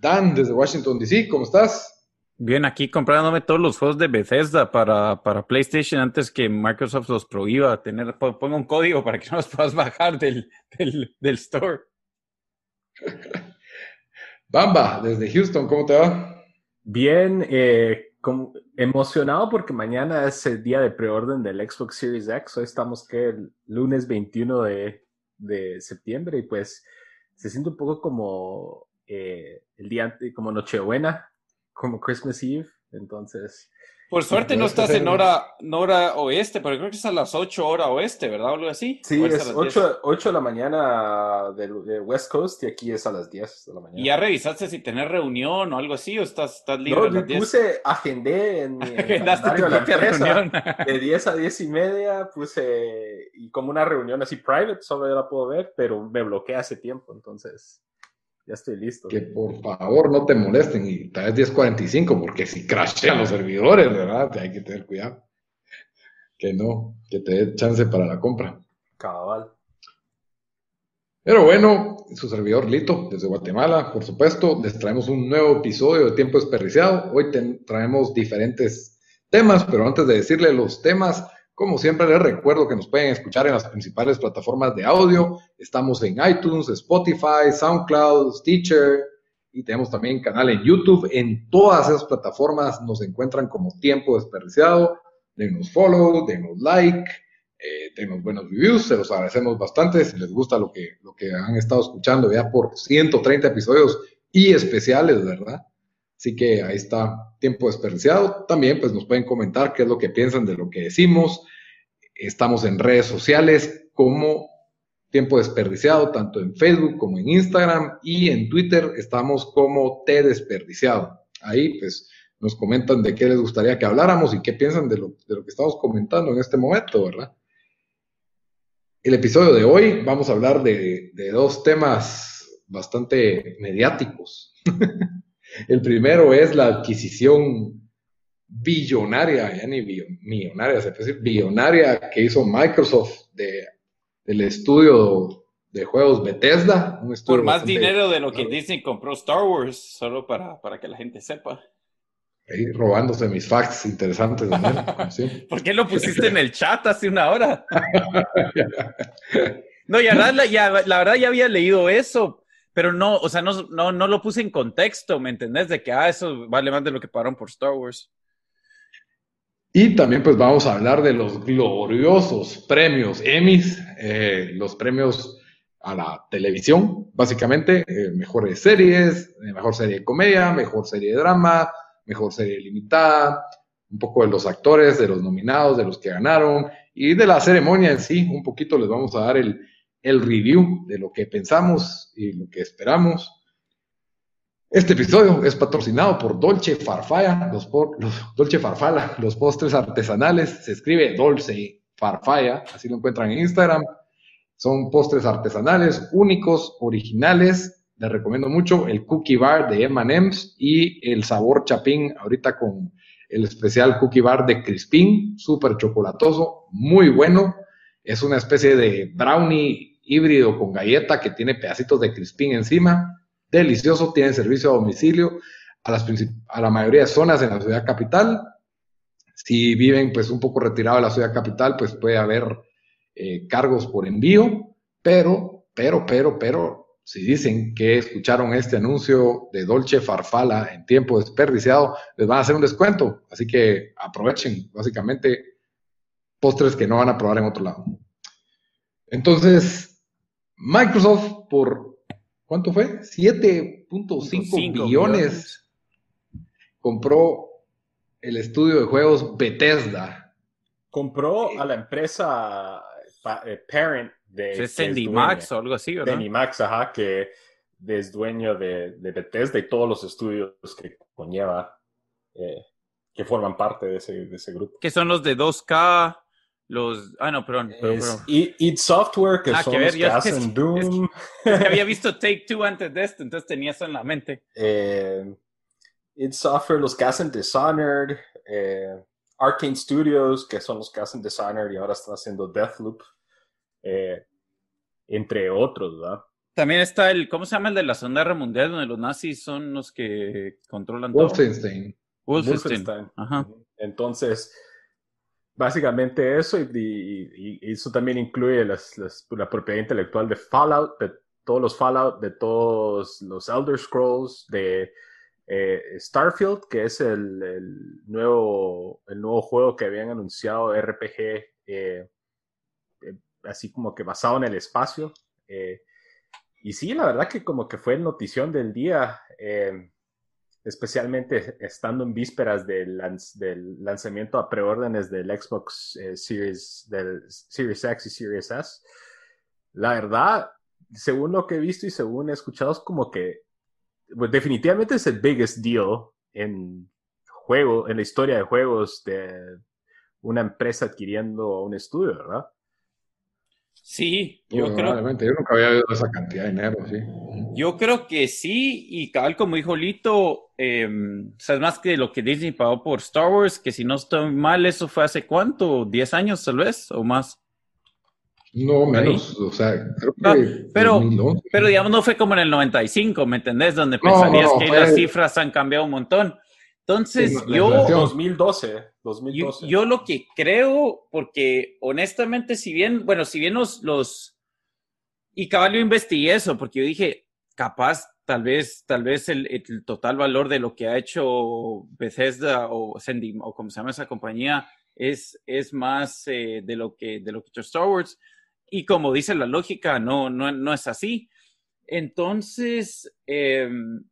Dan, desde Washington, D.C., ¿cómo estás? Bien, aquí comprándome todos los juegos de Bethesda para, para PlayStation antes que Microsoft los prohíba. Tener, ponga un código para que no los puedas bajar del, del, del store. Bamba, desde Houston, ¿cómo te va? Bien, eh, como emocionado porque mañana es el día de preorden del Xbox Series X. Hoy estamos que el lunes 21 de, de septiembre y pues se siente un poco como eh, el día como Nochebuena, como Christmas Eve. Entonces, por suerte no estás en hora, hora oeste, pero creo que es a las 8 hora oeste, ¿verdad? algo así. Sí, es 8, 8, de la mañana de, West Coast y aquí es a las 10 de la mañana. ¿Y ya revisaste si tenés reunión o algo así o estás, estás libre? No, yo puse, agendé en mi calendario de la empresa de 10 a 10 y media, puse y como una reunión así private, solo la puedo ver, pero me bloqueé hace tiempo, entonces ya estoy listo. Que por favor no te molesten y tal vez 10.45, porque si crashean los servidores, ¿verdad? Hay que tener cuidado. Que no, que te dé chance para la compra. Cabal. Pero bueno, su servidor Lito, desde Guatemala, por supuesto, les traemos un nuevo episodio de Tiempo Desperdiciado. Hoy traemos diferentes temas, pero antes de decirle los temas, como siempre, les recuerdo que nos pueden escuchar en las principales plataformas de audio. Estamos en iTunes, Spotify, SoundCloud, Stitcher y tenemos también canal en YouTube. En todas esas plataformas nos encuentran como Tiempo Desperdiciado. Denos follow, denos like, eh, denos buenos reviews, se los agradecemos bastante. Si les gusta lo que, lo que han estado escuchando ya por 130 episodios y especiales, ¿verdad? Así que ahí está tiempo desperdiciado. También pues nos pueden comentar qué es lo que piensan de lo que decimos. Estamos en redes sociales como tiempo desperdiciado, tanto en Facebook como en Instagram y en Twitter estamos como T desperdiciado. Ahí pues nos comentan de qué les gustaría que habláramos y qué piensan de lo, de lo que estamos comentando en este momento, ¿verdad? El episodio de hoy vamos a hablar de, de dos temas bastante mediáticos. El primero es la adquisición billonaria, ya ni millonaria, se puede decir, billonaria que hizo Microsoft de, del estudio de juegos Bethesda. Por más dinero de lo que Disney compró Star Wars, solo para, para que la gente sepa. Ahí robándose mis facts interesantes. ¿Por qué lo pusiste en el chat hace una hora? no, ya, la, ya, la verdad ya había leído eso, pero no, o sea, no, no, no lo puse en contexto, ¿me entendés? De que, ah, eso vale más de lo que pagaron por Star Wars. Y también pues vamos a hablar de los gloriosos premios Emmys, eh, los premios a la televisión, básicamente, eh, mejores series, eh, mejor serie de comedia, mejor serie de drama, mejor serie limitada, un poco de los actores, de los nominados, de los que ganaron y de la ceremonia en sí, un poquito les vamos a dar el, el review de lo que pensamos y lo que esperamos. Este episodio es patrocinado por Dolce Farfalla, los, Dolce Farfalla, los postres artesanales. Se escribe Dolce Farfalla, así lo encuentran en Instagram. Son postres artesanales, únicos, originales. Les recomiendo mucho el Cookie Bar de M&M's y el sabor chapín ahorita con el especial Cookie Bar de Crispín, súper chocolatoso, muy bueno. Es una especie de brownie híbrido con galleta que tiene pedacitos de crispín encima. Delicioso, tiene servicio a domicilio a, las a la mayoría de zonas en la ciudad capital. Si viven pues un poco retirado de la ciudad capital, pues puede haber eh, cargos por envío, Pero, pero, pero, pero, si dicen que escucharon este anuncio de Dolce Farfala en tiempo desperdiciado, les van a hacer un descuento. Así que aprovechen, básicamente, postres que no van a probar en otro lado. Entonces, Microsoft por, ¿cuánto fue? 7.5 billones compró el estudio de juegos Bethesda. Compró a la empresa eh, parent de... Es Max o algo así, ¿verdad? Max, ajá, que es dueño de, Bethesda y todos los estudios que conlleva, eh, que forman parte de ese, de ese grupo. Que son los de 2K, los... Ah, no, perdón. Es Eat Software, que son los que hacen Doom. había visto Take Two antes de esto, entonces tenía eso en la mente. Eh, id Software, los que hacen Dishonored, eh, Arcane Studios, que son los que hacen Dishonored y ahora están haciendo Deathloop, eh, entre otros, ¿verdad? También está el, ¿cómo se llama el de la Segunda Guerra Mundial, donde los nazis son los que controlan Wolfenstein. todo? Wolfenstein. Ajá. Entonces, básicamente eso, y, eso también incluye la propiedad intelectual de Fallout, de todos los Fallout, de todos los Elder Scrolls, de eh, Starfield, que es el, nuevo, el nuevo juego que habían anunciado RPG, eh, eh, así como que basado en el espacio. y sí, la verdad que como que fue notición del día, especialmente estando en vísperas del, del lanzamiento a preórdenes del Xbox Series, del Series X y Series S. La verdad, según lo que he visto y según he escuchado, es como que pues, definitivamente es el biggest deal en juego, en la historia de juegos de una empresa adquiriendo un estudio, ¿verdad? Sí, yo creo. Yo nunca había visto esa cantidad de dinero, sí. Yo creo que sí, y cabal, como dijo Lito, eh, sabes más que lo que Disney pagó por Star Wars, que si no estoy mal, eso fue hace cuánto, ¿10 años tal vez, o más? No, menos, o sea, creo que. pero, pero digamos, no fue como en el 95, ¿me entendés? Donde pensarías que las cifras han cambiado un montón. Entonces, yo. 2012, 2012. Yo, lo que creo, porque honestamente, si bien, bueno, si bien los. los y cabal, yo investigué eso, porque yo dije, capaz, tal vez, tal vez el, el total valor de lo que ha hecho Bethesda o Sandy, o como se llama esa compañía, es, es más eh, de, lo que, de lo que ha hecho Star Wars y como dice la lógica, no, no, no es así. Entonces, em,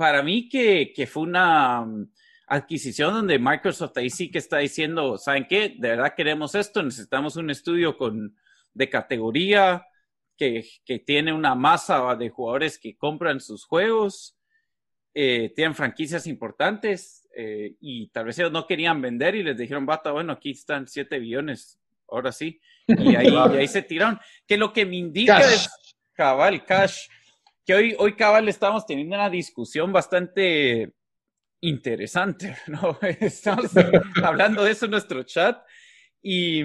para mí que, que, fue una mm, adquisición donde Microsoft ahí sí que está diciendo, ¿saben qué? De verdad queremos esto, necesitamos un estudio con, de categoría que, que tiene una masa de jugadores que compran sus juegos, eh, tienen franquicias importantes eh, y tal vez ellos no querían vender y les dijeron, bata, bueno, aquí están 7 billones, ahora sí. Y ahí, ahí se tiraron. Que lo que me indica es, cabal, cash, que hoy, hoy cabal estamos teniendo una discusión bastante interesante, ¿no? Estamos hablando de eso en nuestro chat y,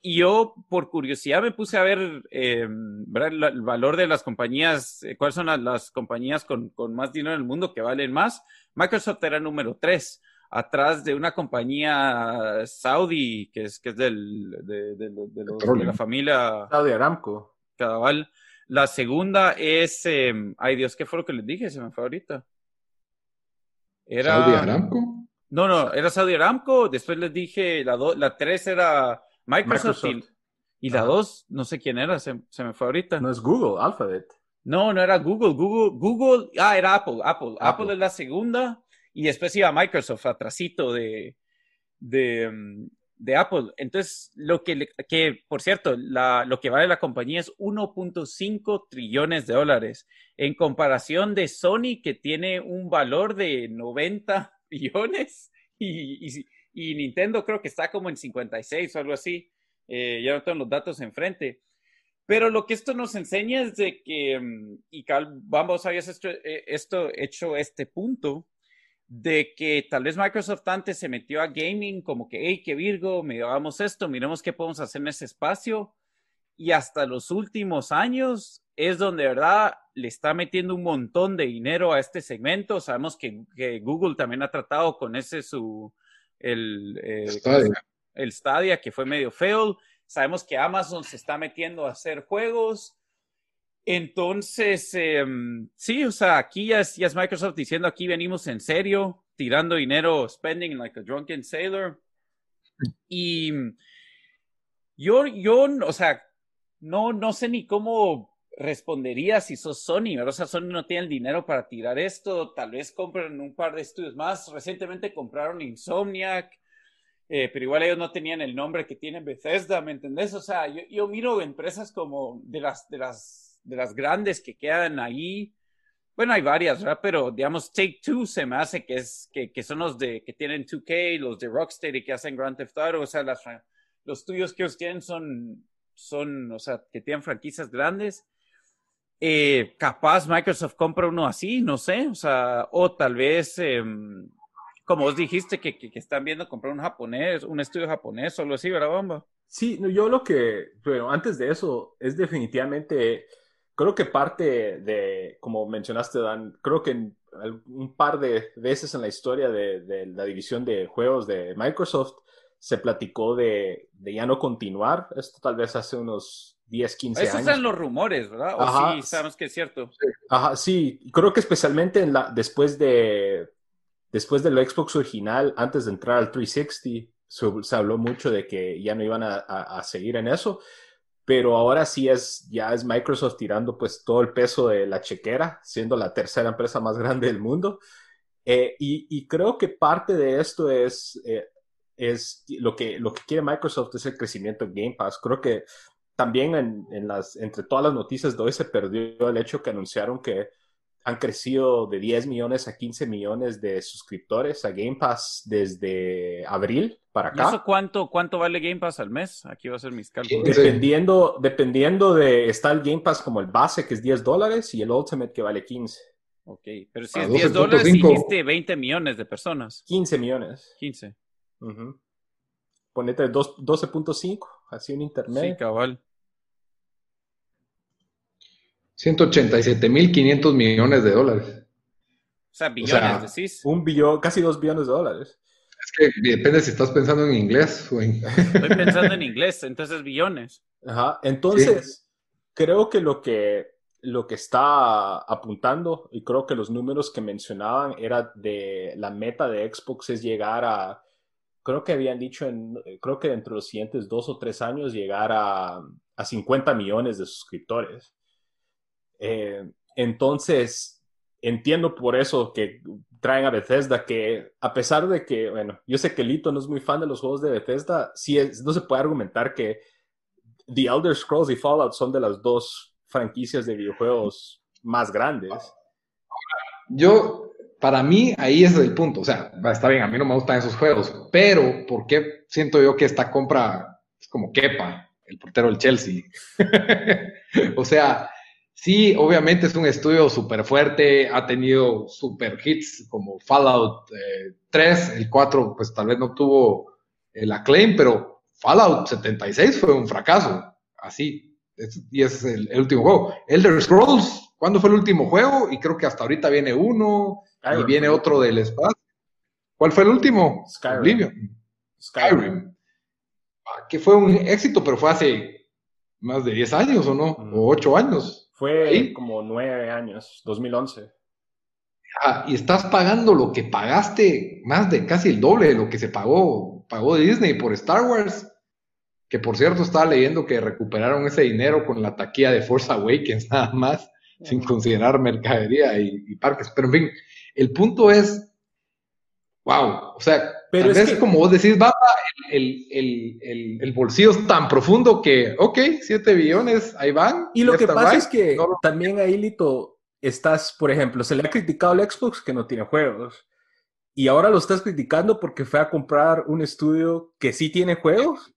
y yo por curiosidad me puse a ver em, el valor de las compañías, eh, cuáles son las, las compañías con, con, más dinero en el mundo que valen más. Microsoft era número 3 atrás de una compañía saudí que es, que es del, de, de, de, la familia Saudi Aramco. Cabal. La segunda es, em, ay Dios, ¿qué fue lo que les dije? Se me fue ahorita. Era, ¿Saudi Aramco? No, no, era Saudi Aramco. Después les dije, la, la tres era Microsoft, Y, la dos, no sé quién era, se, se, me fue ahorita. No es Google, Alphabet. No, no era Google. Google, Google, ah, era Apple, Apple. Apple, es la segunda y después iba Microsoft atrasito de, de, mm, de Apple. Entonces, lo que, que por cierto, lo que vale la compañía es 1.5 trillones de dólares en comparación de Sony que tiene un valor de 90 billones y Nintendo creo que está como en 56 o algo así. Eh, ya no tengo los datos enfrente. Pero lo que esto nos enseña es de que, mm, y Cal, vamos, habías esto, eh, esto hecho este punto, de que tal vez Microsoft antes se metió a gaming como que, hey, qué Virgo, hagamos esto, miremos qué podemos hacer en ese espacio. Y hasta los últimos años es donde, de verdad, le está metiendo un montón de dinero a este segmento. Sabemos que, Google también ha tratado con ese su, el, eh, el Stadia, que fue medio feo. Sabemos que Amazon se está metiendo a hacer juegos. Entonces, em, sí, o sea, aquí ya es, ya es, Microsoft diciendo aquí venimos en serio, tirando dinero, spending like a drunken sailor. Y yo, yo, o sea, no, no sé ni cómo respondería si sos Sony, ¿verdad? O sea, Sony no tiene el dinero para tirar esto, tal vez compren un par de estudios más. Recientemente compraron Insomniac, eh, pero igual ellos no tenían el nombre que tiene Bethesda, ¿me entendés? O sea, yo, yo miro empresas como de las, de las de las grandes que quedan ahí. Bueno, hay varias. Pero digamos, Take Two se me hace que es que, que son los de que tienen 2K, los de Rocksteady que hacen Grand Theft Auto, o sea, las, los estudios que ellos tienen son, son, o sea, que tienen franquicias grandes. Eh, capaz Microsoft compra uno así, no sé, o sea, tal vez, em, como vos dijiste, que, que, que, están viendo comprar un japonés, un estudio japonés o algo así, ¿verdad, Bomba? Sí, yo lo que, bueno, antes de eso, es definitivamente creo que parte de, como mencionaste, Dan, creo que un par de veces en la historia de, la división de juegos de Microsoft se platicó de, ya no continuar. Esto tal vez hace unos 10, 15 años. Esos son los rumores, ¿verdad? O sí, sabemos que es cierto. Ajá, sí. Creo que especialmente en la, después de después del Xbox original, antes de entrar al 360, se, habló mucho de que ya no iban a seguir en eso pero ahora sí es, ya es Microsoft tirando pues todo el peso de la chequera, siendo la tercera empresa más grande del mundo. Eh, y, creo que parte de esto es, eh, es lo, que, lo que quiere Microsoft es el crecimiento de Game Pass. Creo que también en, en las, entre todas las noticias de hoy se perdió el hecho que anunciaron que han crecido de 10 millones a 15 millones de suscriptores a Game Pass desde abril para acá. ¿Y eso cuánto, cuánto vale Game Pass al mes? Aquí va a ser mis cálculos. Dependiendo, dependiendo de, está el Game Pass como el base que es 10 dólares y el Ultimate que vale 15. Ok, pero si es 10 dólares dijiste 20 millones de personas. 15 millones. 15. Ponete 12.5, así un internet. Sí, cabal. 187.500 millones de dólares. O sea, billones, decís. Un billón, casi dos billones de dólares. Es que depende si estás pensando en inglés o en... Estoy pensando en inglés, entonces billones. Ajá, entonces creo que lo que lo que está apuntando, y creo que los números que mencionaban era de la meta de Xbox es llegar a, creo que habían dicho, en, creo que dentro de los siguientes dos o tres años llegar a, a 50 millones de suscriptores. Eh, entonces, entiendo por eso que traen a Bethesda, que a pesar de que, bueno, yo sé que Lito no es muy fan de los juegos de Bethesda, sí es, no se puede argumentar que The Elder Scrolls y Fallout son de las dos franquicias de videojuegos más grandes. Yo, para mí, ahí es el punto. O sea, está bien, a mí no me gustan esos juegos, pero ¿por qué siento yo que esta compra es como Kepa, el portero del Chelsea? o sea, Sí, obviamente es un estudio súper fuerte, ha tenido super hits como Fallout 3, eh, el 4 pues tal vez no tuvo el acclaim, pero Fallout 76 fue un fracaso, así, y es el, último juego. Elder Scrolls, ¿cuándo fue el último juego? Y creo que hasta ahorita viene uno y viene otro del espacio. ¿Cuál fue el último? Skyrim. Skyrim. Ah, que fue un éxito, pero fue hace más de 10 años o no, o 8 años. Fue como nueve años, 2011. Ah, y estás pagando lo que pagaste, más de casi el doble de lo que se pagó, pagó Disney por Star Wars. Que por cierto estaba leyendo que recuperaron ese dinero con la taquilla de Force Awakens, nada más, sin considerar mercadería y, parques. Pero en fin, el punto es, wow, o sea, pero es como vos decís, va el, el, el, bolsillo es tan profundo que, ok, 7 billones, ahí van. Y lo que pasa es que también ahí, Lito, estás, por ejemplo, se le ha criticado al Xbox que no tiene juegos. Y ahora lo estás criticando porque fue a comprar un estudio que sí tiene juegos.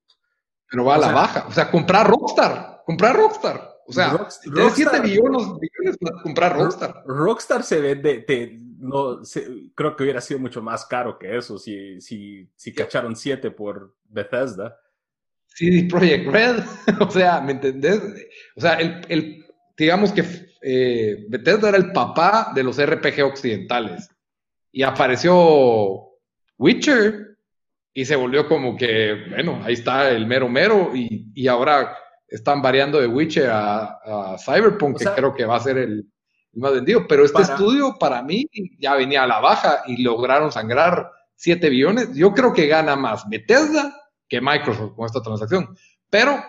Pero va a la baja. O sea, comprar Rockstar. Comprar Rockstar. O sea, Rockstar, 7 billones, billones para comprar Rockstar. Rockstar se vende, te, no, creo que hubiera sido mucho más caro que eso si, si, si cacharon 7 por Bethesda. CD Projekt Red, o sea, ¿me entendés? O sea, el, el digamos que eh, Bethesda era el papá de los RPG occidentales y apareció Witcher y se volvió como que, bueno, ahí está el mero mero y, y ahora están variando de Witcher a, Cyberpunk, que creo que va a ser el, más vendido. Pero este estudio para mí ya venía a la baja y lograron sangrar 7 billones. Yo creo que gana más Bethesda que Microsoft con esta transacción. Pero,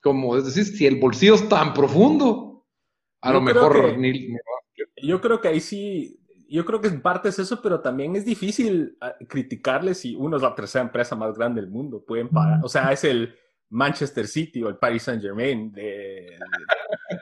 como es decir, si el bolsillo es tan profundo, a lo mejor ni, Yo creo que ahí sí yo creo que en parte es eso, pero también es difícil ah, criticarle si uno es la tercera empresa más grande del mundo. Pueden pagar. O sea, es el Manchester City o el Paris Saint Germain. De,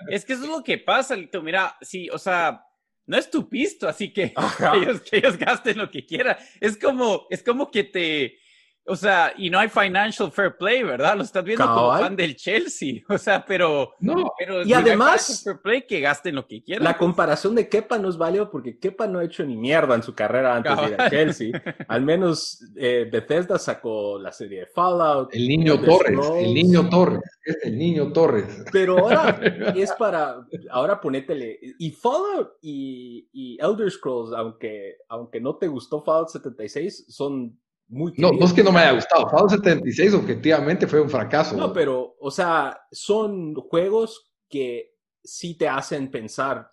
Es que eso es lo que pasa, Lito. Mira, sí, o sea, no es tu pisto, así que ellos, que ellos gasten lo que quieran. Es como, es como que te o sea, y no hay financial fair play, ¿verdad? Lo estás viendo como fan del Chelsea. O sea, pero. No, pero y además. Fair play que gasten lo que quieran. La comparación de Kepa no es válido porque Kepa no ha hecho ni mierda en su carrera antes de ir a Chelsea. Al menos eh, Bethesda sacó la serie de Fallout. El niño Torres. El niño Torres. Es el niño Torres. Pero ahora es para. Ahora ponétele. Y Fallout y, y Elder Scrolls, aunque, aunque no te gustó Fallout 76, son no, no es que no me haya gustado. Fallout 76 objetivamente fue un fracaso. No, pero, o sea, son juegos que sí te hacen pensar,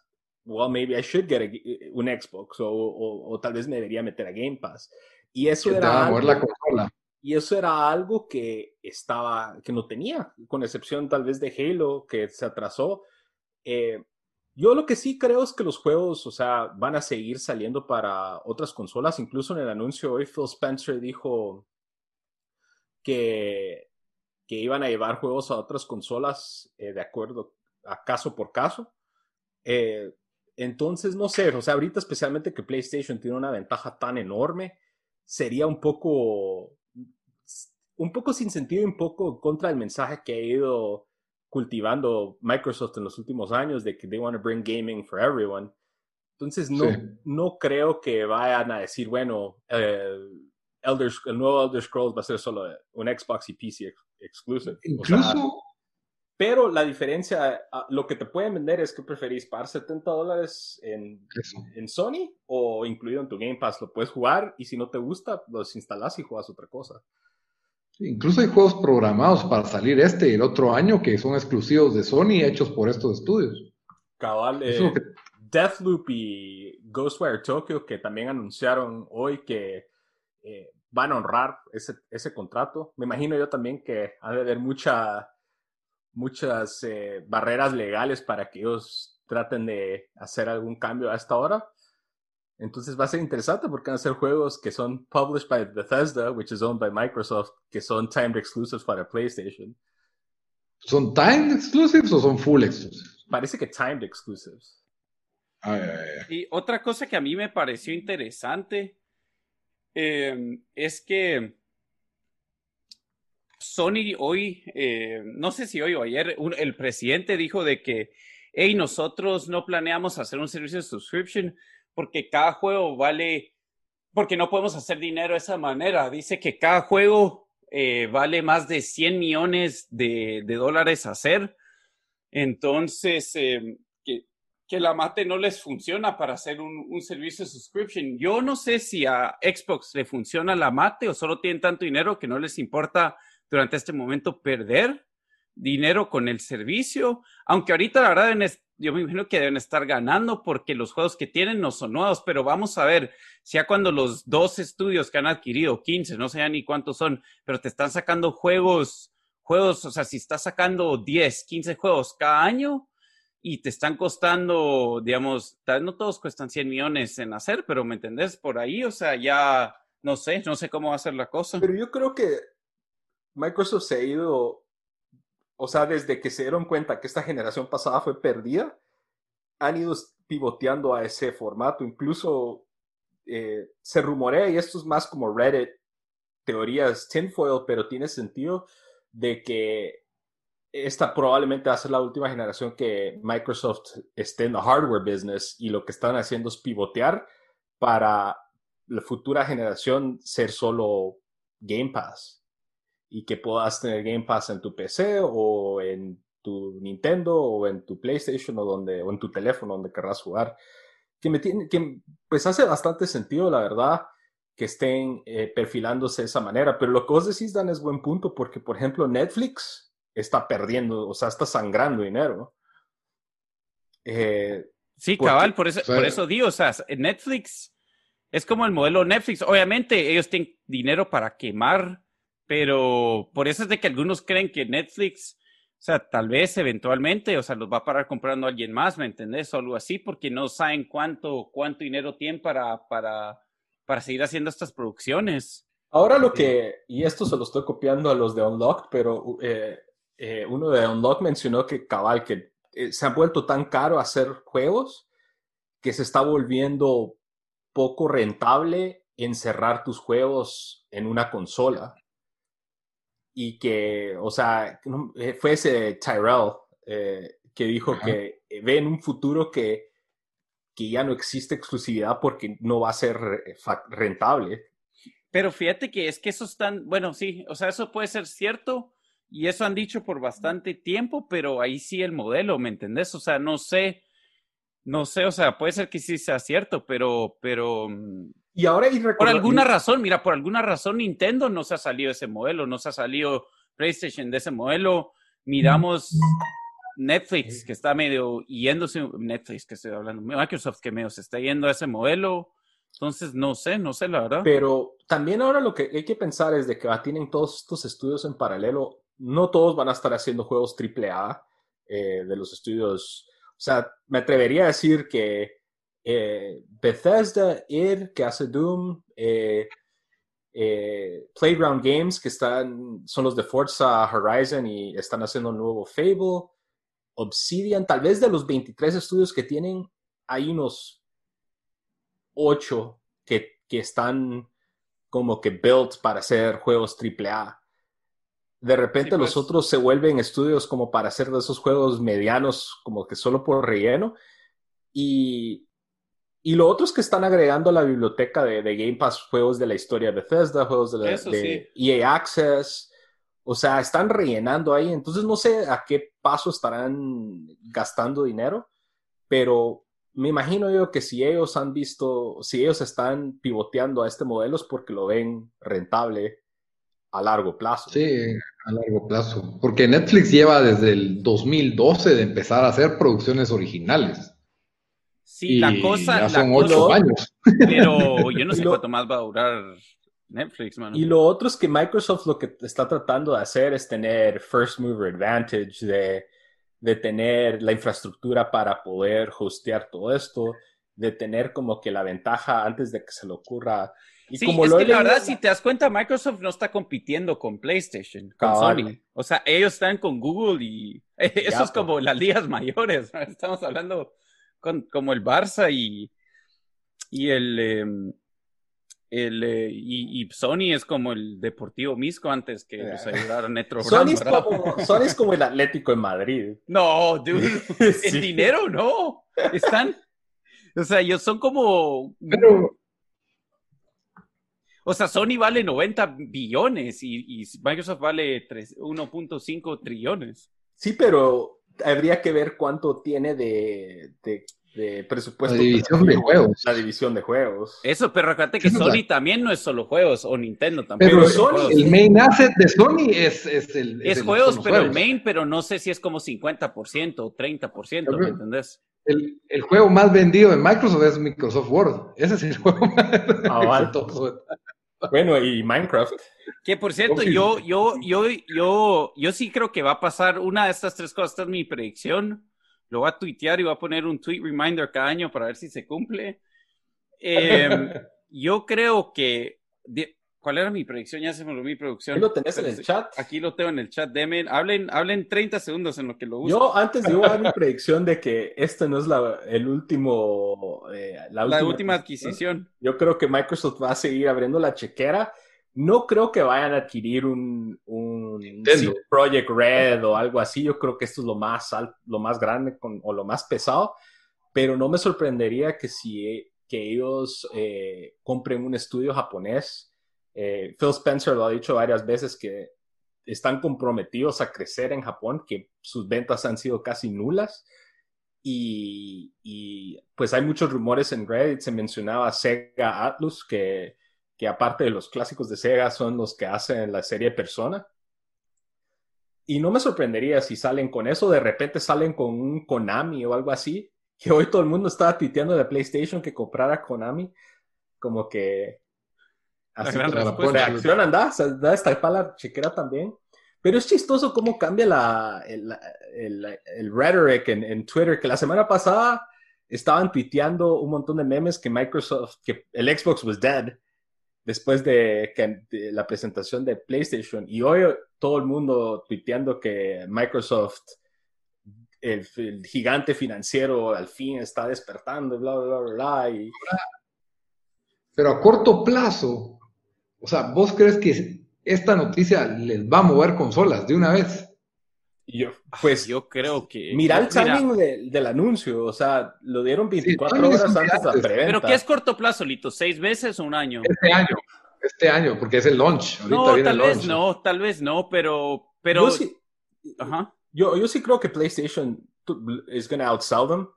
well, maybe I should get un Xbox o, o, tal vez me debería meter a Game Pass. Y eso era algo, la consola. Y eso era algo que estaba, que no tenía, con excepción tal vez de Halo, que se atrasó. Eh, yo lo que sí creo es que los juegos, o sea, van a seguir saliendo para otras consolas. Incluso en el anuncio hoy Phil Spencer dijo que, que iban a llevar juegos a otras consolas eh, de acuerdo a caso por caso. Eh, entonces, no sé, o sea, ahorita especialmente que PlayStation tiene una ventaja tan enorme, sería un poco, un poco sin sentido y un poco contra el mensaje que ha ido cultivando Microsoft en los últimos años de que they want to bring gaming for everyone. Entonces no, no creo que vayan a decir, bueno, el nuevo Elder Scrolls va a ser solo un Xbox y PC exclusive. Incluso... pero la diferencia, lo que te pueden vender es que preferís pagar 70 dólares en, en, Sony o incluido en tu Game Pass. Lo puedes jugar y si no te gusta, lo desinstalas y juegas otra cosa. Incluso hay juegos programados para salir este y el otro año que son exclusivos de Sony hechos por estos estudios. Cabal, eh, Deathloop y Ghostwire Tokyo que también anunciaron hoy que eh, van a honrar ese, ese, contrato. Me imagino yo también que ha de haber mucha, muchas eh, barreras legales para que ellos traten de hacer algún cambio a esta hora. Entonces va a ser interesante porque van a ser juegos que son published by Bethesda, which is owned by Microsoft, que son timed exclusives para PlayStation. ¿Son timed exclusives o son full exclusives? Parece que timed exclusives. y otra cosa que a mí me pareció interesante eh, es que Sony hoy, eh, no sé si hoy o ayer, el presidente dijo de que, hey, nosotros no planeamos hacer un servicio de subscription porque cada juego vale, porque no podemos hacer dinero de esa manera. Dice que cada juego eh, vale más de 100 millones de, dólares hacer. Entonces, em, que, la mate no les funciona para hacer un, un, servicio de subscription. Yo no sé si a Xbox le funciona la mate o solo tienen tanto dinero que no les importa durante este momento perder dinero con el servicio, aunque ahorita la verdad yo me imagino que deben estar ganando porque los juegos que tienen no son nuevos, pero vamos a ver, si ya cuando los dos estudios que han adquirido, 15, no sé ya ni cuántos son, pero te están sacando juegos, juegos, o sea, si estás sacando 10, 15 juegos cada año y te están costando, digamos, no todos cuestan 100 millones en hacer, pero ¿me entendés? Por ahí, o sea, ya no sé, no sé cómo va a ser la cosa. Pero yo creo que Microsoft se ha ido o sea, desde que se dieron cuenta que esta generación pasada fue perdida, han ido pivoteando a ese formato. Incluso eh, se rumorea, y esto es más como Reddit, teorías tinfoil, pero tiene sentido de que esta probablemente va a ser la última generación que Microsoft esté en the hardware business y lo que están haciendo es pivotear para la futura generación ser solo Game Pass y que puedas tener Game Pass en tu PC o en tu Nintendo o en tu PlayStation o, donde, o en tu teléfono donde querrás jugar. Que, me tiene, que pues hace bastante sentido, la verdad, que estén eh, perfilándose de esa manera. Pero lo que vos decís, Dan, es buen punto, porque, por ejemplo, Netflix está perdiendo, o sea, está sangrando dinero. Eh, sí, cabal, por eso, por eso digo, o sea, Netflix es como el modelo Netflix. Obviamente, ellos tienen dinero para quemar, pero por eso es de que algunos creen que Netflix o sea, tal vez eventualmente, o sea, los va a parar comprando alguien más, ¿me entendés? O algo así, porque no saben cuánto, cuánto dinero tienen para, para, para seguir haciendo estas producciones. Ahora lo que, y esto se lo estoy copiando a los de Unlocked, pero eh, eh, uno de Unlocked mencionó que cabal, que eh, se ha vuelto tan caro hacer juegos que se está volviendo poco rentable encerrar tus juegos en una consola y que, o sea, eh, fue ese Tyrell eh, que dijo que ve en un futuro que, que ya no existe exclusividad porque no va a ser rentable. Pero fíjate que es que eso están, bueno, sí, o sea, eso puede ser cierto y eso han dicho por bastante tiempo, pero ahí sí el modelo, ¿me entendés? O sea, no sé, no sé, o sea, puede ser que sí sea cierto, pero, pero, mm, y ahora Por alguna razón, mira, por alguna razón Nintendo no se ha salido ese modelo, no se ha salido PlayStation de ese modelo. Miramos Netflix, que está medio yéndose, Netflix, que estoy hablando, Microsoft, que medio se está yendo a ese modelo. Entonces, no sé, no sé la verdad. Pero también ahora lo que hay que pensar es de que tienen todos estos estudios en paralelo. No todos van a estar haciendo juegos AAA eh, de los estudios. O sea, me atrevería a decir que eh, Bethesda, id, que hace Doom, eh, eh, Playground Games, que están, son los de Forza Horizon y están haciendo un nuevo Fable, Obsidian, tal vez de los 23 estudios que tienen, hay unos 8 que, que están como que built para hacer juegos AAA. De repente los pues. otros se vuelven estudios como para hacer de esos juegos medianos, como que solo por relleno. Y y lo otro es que están agregando a la biblioteca de, Game Pass juegos de la historia de Bethesda, juegos de, EA e Access. O sea, están rellenando ahí. Entonces no sé a qué paso estarán gastando dinero, pero me imagino yo que si ellos han visto, si ellos están pivoteando a este modelo es porque lo ven rentable a largo plazo. Sí, a largo plazo. Porque Netflix lleva desde el 2012 de empezar a hacer producciones originales. Sí, la cosa. Ya son ocho años. Pero yo no sé cuánto más va a durar Netflix, mano. Y lo otro es que Microsoft lo que está tratando de hacer es tener first mover advantage, de, de tener la infraestructura para poder hostear todo esto, de tener como que la ventaja antes de que se le ocurra. Y sí, como es que la verdad, si te das cuenta, Microsoft no está compitiendo con PlayStation, con Sony. O sea, ellos están con Google y eso es como las ligas mayores. Estamos hablando como el Barça y, y el, em, el eh, y, Sony es como el Deportivo Misco antes que los ayudara Netro Sony, es como, Sony es como el Atlético en Madrid. No, dude, el dinero no. Están, o sea, ellos son como... Pero... O sea, Sony vale 90 billones y, Microsoft vale 1.5 trillones. Sí, pero habría que ver cuánto tiene de, de, presupuesto. La división de juegos. La división de juegos. Eso, pero recuerda que Sony también no es solo juegos, o Nintendo también. Pero Sony, el main asset de Sony es, es el. Es, juegos, pero el main, pero no sé si es como 50% o 30%, ¿me entendés? El, el, juego más vendido de Microsoft es Microsoft Word. Ese es el juego más ah, Bueno, y Minecraft. Que por cierto, yo, yo, yo, yo, yo sí creo que va a pasar una de estas tres cosas. Esta es mi predicción. Lo voy a tuitear y voy a poner un tweet reminder cada año para ver si se cumple. Em, yo creo que. ¿Cuál era mi predicción? Ya se me olvidó mi predicción. Aquí lo tenés en el chat. Aquí lo tengo en el chat. Demen, hablen, hablen 30 segundos en lo que lo uso. Yo antes de dar mi predicción de que este no es la, el último, eh, la, última, adquisición. Yo creo que Microsoft va a seguir abriendo la chequera. No creo que vayan a adquirir un, un Project Red o algo así. Yo creo que esto es lo más, lo más grande o lo más pesado. Pero no me sorprendería que si que ellos eh, compren un estudio japonés eh, Phil Spencer lo ha dicho varias veces que están comprometidos a crecer en Japón, que sus ventas han sido casi nulas. Y, pues hay muchos rumores en Reddit, se mencionaba Sega Atlus, que, que aparte de los clásicos de Sega son los que hacen la serie Persona. Y no me sorprendería si salen con eso, de repente salen con un Konami o algo así, que hoy todo el mundo estaba tuiteando de PlayStation que comprara Konami, como que... Así gran que respuesta. reacción anda, se da esta pala chequera también. Pero es chistoso cómo cambia la, el, el, el rhetoric en, en Twitter, que la semana pasada estaban tuiteando un montón de memes que Microsoft, que el Xbox was dead después de, que, de la presentación de PlayStation. Y hoy todo el mundo tuiteando que Microsoft, el, el gigante financiero, al fin está despertando, bla, bla, bla, bla. Y Pero a corto plazo, o sea, ¿vos crees que esta noticia les va a mover consolas de una vez? yo, pues, yo creo que. mira el mira, timing de- del anuncio, o sea, lo dieron 24 timing es horas antes de la preventa. Pero ¿qué es corto plazo, Lito? ¿Seis meses o un año? Este año, este año, porque es el launch. Ahorita No, viene tal el vez no, tal vez no, pero. pero Yo sí, Ajá. yo, yo sí creo que PlayStation is going to outsell them.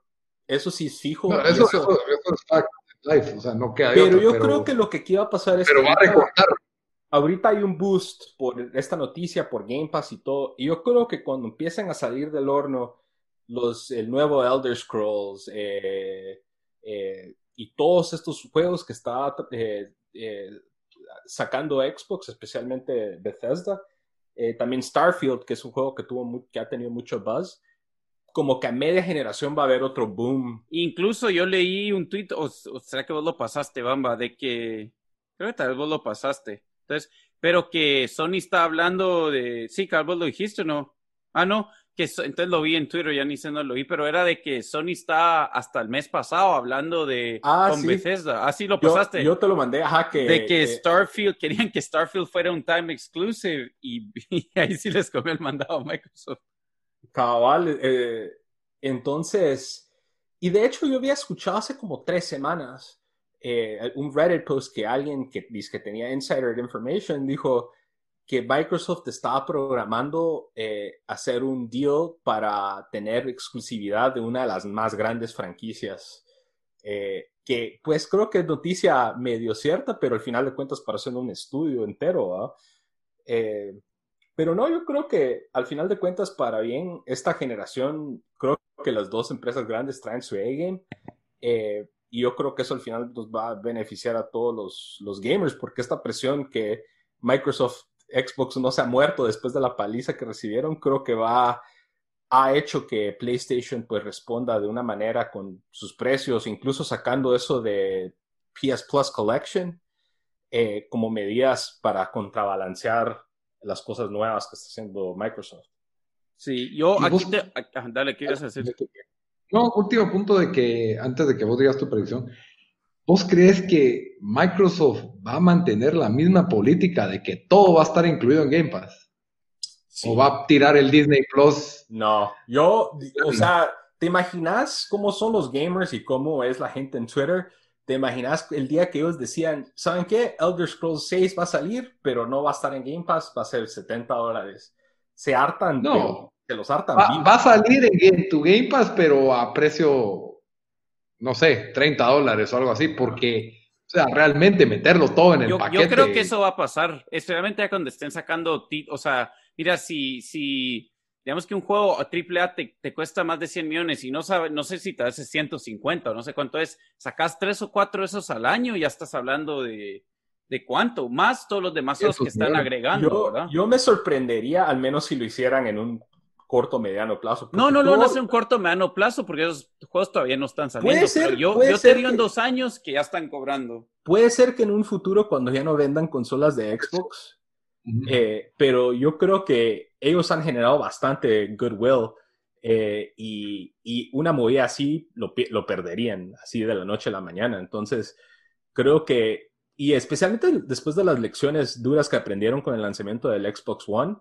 Eso sí es fijo. No, eso, eso- eso- eso es fact life, o sea, no queda de pero otra, yo creo que lo que aquí va a pasar es pero que va a ahorita- recortar. ahorita hay un boost por esta noticia, por Game Pass y todo. Y yo creo que cuando empiecen a salir del horno los, el nuevo Elder Scrolls eh, eh, y todos estos juegos que está eh, sacando Xbox, especialmente Bethesda, también Starfield, que es un juego que, tuvo que ha tenido mucho buzz, como que a media generación va a haber otro boom. Incluso yo leí un tweet, o, o será que vos lo pasaste, Bamba, de que. Creo que tal vez vos lo pasaste. Entonces, pero que Sony está hablando de. Sí, Carl, vos lo dijiste o no. Ah, no. Que entonces lo vi en Twitter, ya ni sé no lo vi, pero era de que Sony está hasta el mes pasado hablando de Ah, con sí. Bethesda. Ah, sí lo Yo, pasaste. yo te lo mandé, ajá, que... de que eh, Starfield, querían que Starfield fuera un time exclusive y, y ahí sí les comió el mandado a Microsoft. Cabal, eh, entonces, y de hecho yo había escuchado hace como tres semanas eh, un Reddit post que alguien que dice tenía insider information dijo que Microsoft estaba programando eh, hacer un deal para tener exclusividad de una de las más grandes franquicias. Que pues creo que es noticia medio cierta, pero al final de cuentas para hacer un estudio entero. Eh, pero no, yo creo que al final de cuentas, para bien, esta generación, creo que las dos empresas grandes traen su A-game. eh, y yo creo que eso al final nos va a beneficiar a todos los, los gamers, porque esta presión que Microsoft, Xbox no se ha muerto después de la paliza que recibieron, creo que va, ha hecho que PlayStation pues responda de una manera con sus precios, incluso sacando eso de PS Plus Collection eh, como medidas para contrabalancear las cosas nuevas que está haciendo Microsoft. Sí, yo ¿Y aquí vos- te... ah, Dale, ¿qué ibas a decir? No, último punto de que, antes de que vos digas tu predicción, ¿vos crees que Microsoft va a mantener la misma política de que todo va a estar incluido en Game Pass? ¿O va a tirar el Disney Plus? No, yo, o sea, ¿te imaginas cómo son los gamers y cómo es la gente en Twitter? ¿Te imaginas el día que ellos decían, ¿saben qué? Elder Scrolls 6 va a salir, pero no va a estar en Game Pass, va a ser 70 dólares. Se hartan, No. pero se los hartan Va, a salir en, en tu Game Pass, pero a precio, no sé, 30 dólares o algo así, porque, o sea, realmente meterlo todo en el Yo, paquete. yo creo que eso va a pasar, especialmente ya cuando estén sacando, o sea, mira, si, si digamos que un juego AAA te, te cuesta más de 100 millones y no sabe, no sé si te hace 150 o no sé cuánto es, sacas tres o cuatro de esos al año y ya estás hablando de, de cuánto, más todos los demás juegos que están millones. agregando, Yo, ¿verdad? yo me sorprendería, al menos si lo hicieran en un corto mediano plazo. No, no a todo- hacer un corto mediano plazo porque esos juegos todavía no están saliendo. Puede ser, pero yo, puede yo ser te digo en dos años que ya están cobrando. Puede ser que en un futuro, cuando ya no vendan consolas de Xbox, Eh, pero yo creo que ellos han generado bastante goodwill eh, y, una movida así lo, perderían, así de la noche a la mañana. Entonces, creo que, y especialmente después de las lecciones duras que aprendieron con el lanzamiento del Xbox One,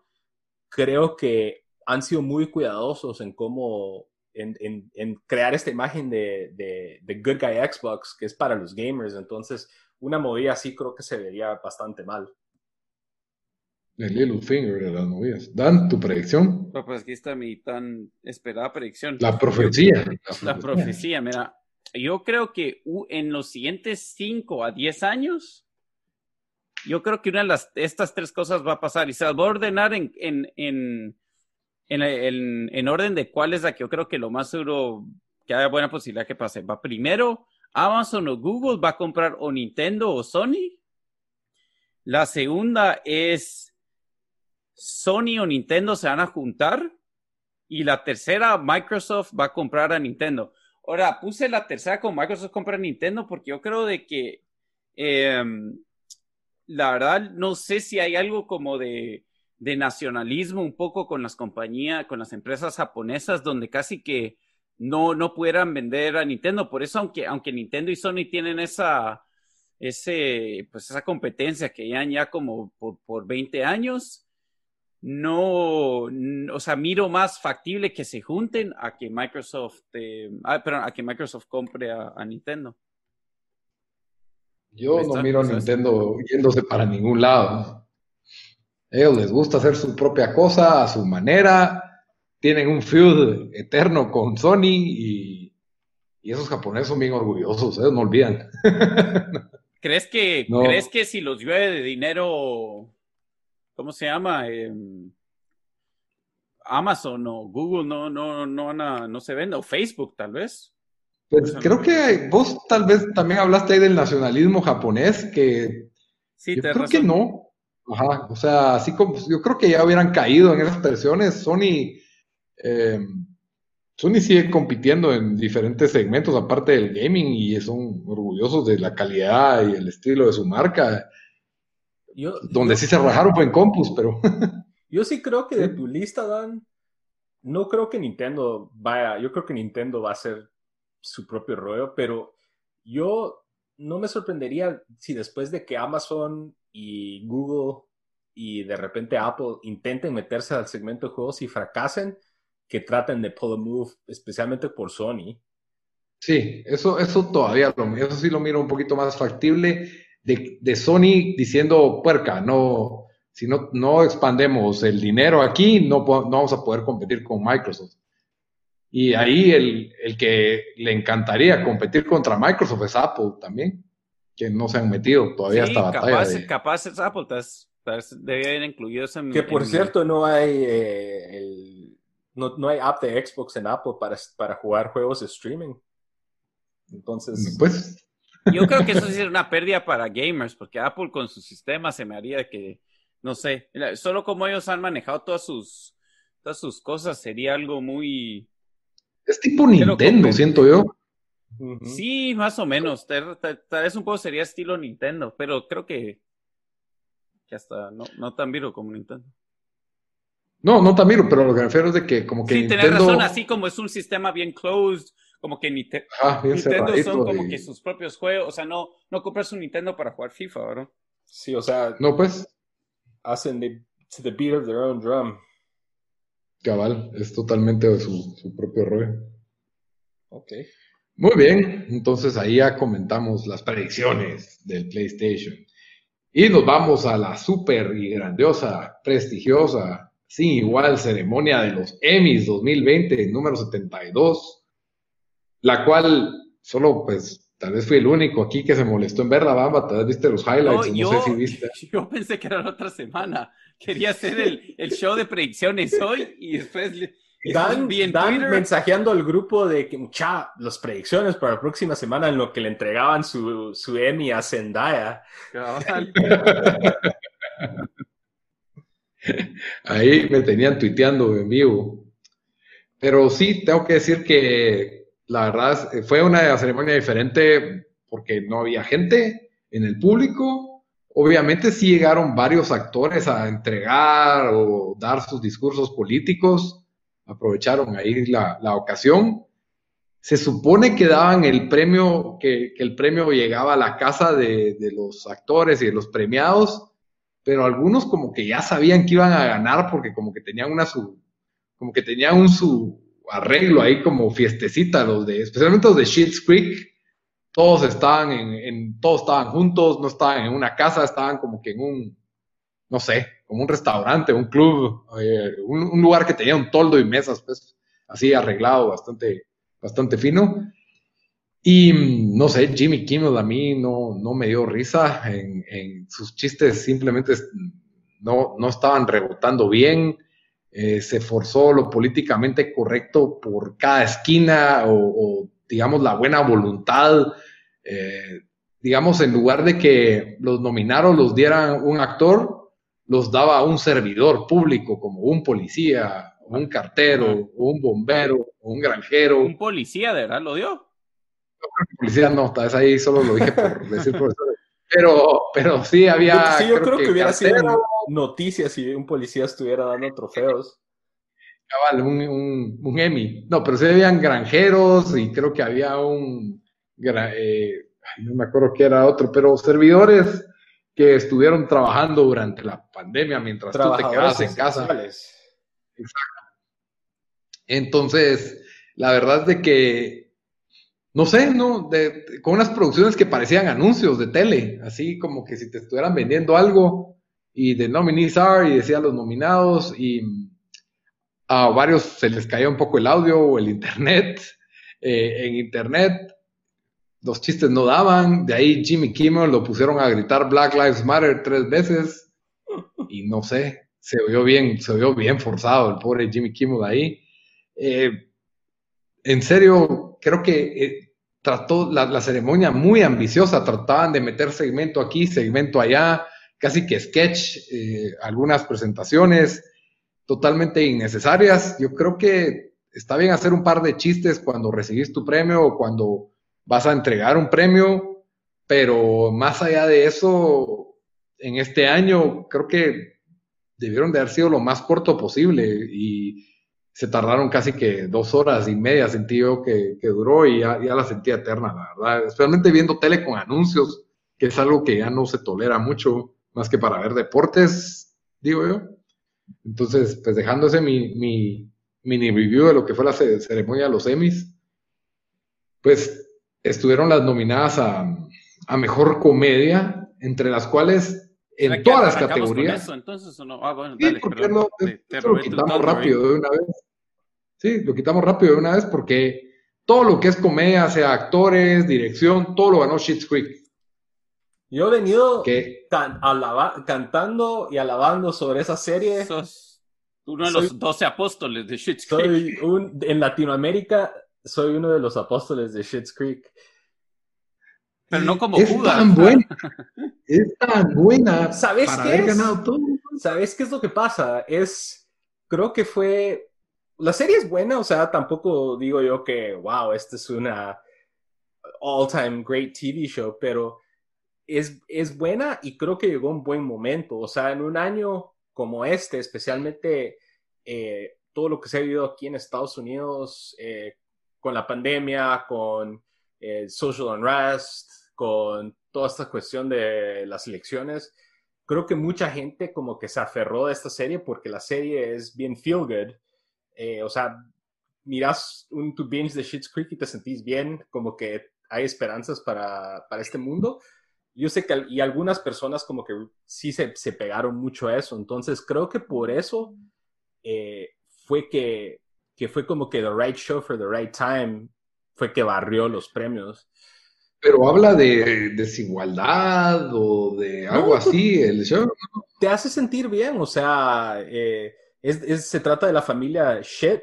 creo que han sido muy cuidadosos en cómo, en, crear esta imagen de, de Good Guy Xbox, que es para los gamers. Entonces, una movida así creo que se vería bastante mal. El Little Finger de las movidas. Dan, tu predicción. Pero pues aquí está mi tan esperada predicción. La profecía. La La profecía, mira, yo creo que en los siguientes 5 a 10 años, yo creo que una de las, estas tres cosas va a pasar y se las voy a ordenar en, en, en, en, en orden de cuál es la que yo creo que lo más seguro que haya buena posibilidad que pase. Va primero, Amazon o Google va a comprar o Nintendo o Sony. La segunda es Sony o Nintendo se van a juntar. Y la tercera, Microsoft va a comprar a Nintendo. Ahora, puse la tercera con Microsoft compra a Nintendo porque yo creo de que em, la verdad no sé si hay algo como de, nacionalismo un poco con las compañías, con las empresas japonesas donde casi que no, no pudieran vender a Nintendo. Por eso, aunque, aunque Nintendo y Sony tienen esa, ese, pues esa competencia que ya ya como por, por 20 años, no, o sea, miro más factible que se junten a que Microsoft, eh, ah, perdón, a que Microsoft compre a, Nintendo. Yo no miro a Nintendo yéndose para ningún lado. A ellos les gusta hacer su propia cosa a su manera tienen un feud eterno con Sony y, esos japoneses son bien orgullosos, ellos no olvidan. ¿Crees que, ¿Crees que si los llueve de dinero, ¿cómo se llama? Em, Amazon o Google no, no, no, no se vende, o Facebook tal vez. Pues creo que vos tal vez también hablaste ahí del nacionalismo japonés, que sí, yo creo que no. Ajá, o sea, así como yo creo que ya hubieran caído en esas presiones. Sony eh, Sony sigue compitiendo en diferentes segmentos, aparte del gaming, y son orgullosos de la calidad y el estilo de su marca. Donde sí se rajaron fue en Compus, pero. yo sí creo que de tu lista, Dan, no creo que Nintendo vaya. Yo creo que Nintendo va a ser su propio rollo, pero yo no me sorprendería si después de que Amazon y Google y de repente Apple intenten meterse al segmento de juegos y fracasen, que traten de pull a move, especialmente por Sony. Sí, eso, eso todavía, eso sí lo miro un poquito más factible de, de Sony diciendo, puerca, no, si no, no expandemos el dinero aquí, no, no vamos a poder competir con Microsoft. Y ahí el, el, que le encantaría competir contra Microsoft es Apple también, que no se han metido todavía esta batalla. Capaz, capaz es Apple, debe haber incluido ese Que por cierto, no hay eh, el no, no hay app de Xbox en Apple para, para jugar juegos de streaming. Entonces. Pues. Yo creo que eso sí es una pérdida para gamers, porque Apple con su sistema se me haría que, no sé, solo como ellos han manejado todas sus, todas sus cosas, sería algo muy. Es tipo Nintendo, siento yo. Sí, más o menos. Tal, vez un poco sería estilo Nintendo, pero creo que, que hasta no, no tan viro como Nintendo. No, no Tamiro, pero lo que me refiero es de que como que sí, Nintendo... razón, así como es un sistema bien closed, como que Nintendo son como que sus propios juegos, o sea, no, no compras un Nintendo para jugar FIFA, ¿verdad? Sí, o sea... No, pues... Hacen de to the beat of their own drum. Cabal, es totalmente de su, su propio rollo. Ok. Muy bien, entonces ahí ya comentamos las predicciones del PlayStation. Y nos vamos a la super y grandiosa, prestigiosa sin igual ceremonia de los Emmys 2020, número 72, la cual solo pues tal vez fui el único aquí que se molestó en verla, Bamba, tal vez viste los highlights, no, sé si viste. Yo pensé que era la otra semana, quería hacer el, el show de predicciones hoy y después... Dan, Dan mensajeando al grupo de que, mucha, las predicciones para la próxima semana en lo que le entregaban su, su Emmy a Zendaya. Ahí me tenían tuiteando en vivo. Pero sí, tengo que decir que la verdad fue una ceremonia diferente porque no había gente en el público. Obviamente sí llegaron varios actores a entregar o dar sus discursos políticos. Aprovecharon ahí la, ocasión. Se supone que daban el premio, que, el premio llegaba a la casa de, de los actores y de los premiados pero algunos como que ya sabían que iban a ganar porque como que tenían una su, como que tenían un su arreglo ahí como fiestecita, los de, especialmente los de Sheets Creek, todos estaban en, todos estaban juntos, no estaban en una casa, estaban como que en un, no sé, como un restaurante, un club, eh, un, lugar que tenía un toldo y mesas, pues, así arreglado, bastante, bastante fino. Y no sé, Jimmy Kimmel a mí no, no me dio risa. En, sus chistes simplemente no, no estaban rebotando bien. Eh, se forzó lo políticamente correcto por cada esquina o, digamos, la buena voluntad. Eh, digamos, en lugar de que los nominaron, los dieran un actor, los daba un servidor público, como un policía, un cartero, un bombero, un granjero. Un policía, ¿de verdad lo dio? policía no, tal vez ahí solo lo dije por decir profesor. Pero, pero sí había. Sí, yo creo, que, hubiera sido noticia si un policía estuviera dando trofeos. Cabal, un, un, un, Emmy. No, pero sí habían granjeros y creo que había un. Eh, no me acuerdo qué era otro, pero servidores que estuvieron trabajando durante la pandemia mientras tú te quedabas en casa. Exacto. Entonces, la verdad es de que no sé, ¿no? De, con unas producciones que parecían anuncios de tele, así como que si te estuvieran vendiendo algo y de nominees are y decía los nominados y a varios se les caía un poco el audio o el internet. Eh, en internet los chistes no daban, de ahí Jimmy Kimmel lo pusieron a gritar Black Lives Matter tres veces y no sé, se oyó bien, se oyó bien forzado el pobre Jimmy Kimmel ahí. Eh, en serio, creo que eh, trató la, ceremonia muy ambiciosa, trataban de meter segmento aquí, segmento allá, casi que sketch, eh, algunas presentaciones totalmente innecesarias. Yo creo que está bien hacer un par de chistes cuando recibís tu premio o cuando vas a entregar un premio, pero más allá de eso, en este año creo que debieron de haber sido lo más corto posible y se tardaron casi que dos horas y media, sentí yo que, duró y ya, la sentía eterna, la verdad. Especialmente viendo tele con anuncios, que es algo que ya no se tolera mucho, más que para ver deportes, digo yo. Entonces, pues dejándose mi, mi mini review de lo que fue la ceremonia de los Emmys, pues estuvieron las nominadas a, a Mejor Comedia, entre las cuales en todas las categorías. entonces, no? Ah, bueno, dale, lo quitamos rápido de una vez. Sí, lo quitamos rápido de una vez porque todo lo que es comedia, sea actores, dirección, todo lo ganó Shit's Creek. Yo he venido cantando y alabando sobre esa serie. Sos uno de los doce apóstoles de Shit's Creek. Soy un, en Latinoamérica soy uno de los apóstoles de Shit's Creek. Pero no como es Tan buena, es tan buena. ¿Sabes qué es? ¿Sabes qué es lo que pasa? Es, creo que fue, la serie es buena, o sea, tampoco digo yo que, wow, esta es una all-time great TV show, pero es, es buena y creo que llegó un buen momento. O sea, en un año como este, especialmente eh, todo lo que se ha vivido aquí en Estados Unidos eh, con la pandemia, con eh, social unrest, con toda esta cuestión de las elecciones, creo que mucha gente como que se aferró a esta serie porque la serie es bien feel good. Eh, o sea, miras un tu binge de Shit's Creek y te sentís bien, como que hay esperanzas para, para este mundo. Yo sé que y algunas personas como que sí se, se pegaron mucho a eso, entonces creo que por eso eh, fue que, que fue como que the right show for the right time fue que barrió los premios. Pero habla de desigualdad o de algo así, el show. Te hace sentir bien, o sea, eh, es, se trata de la familia Shit,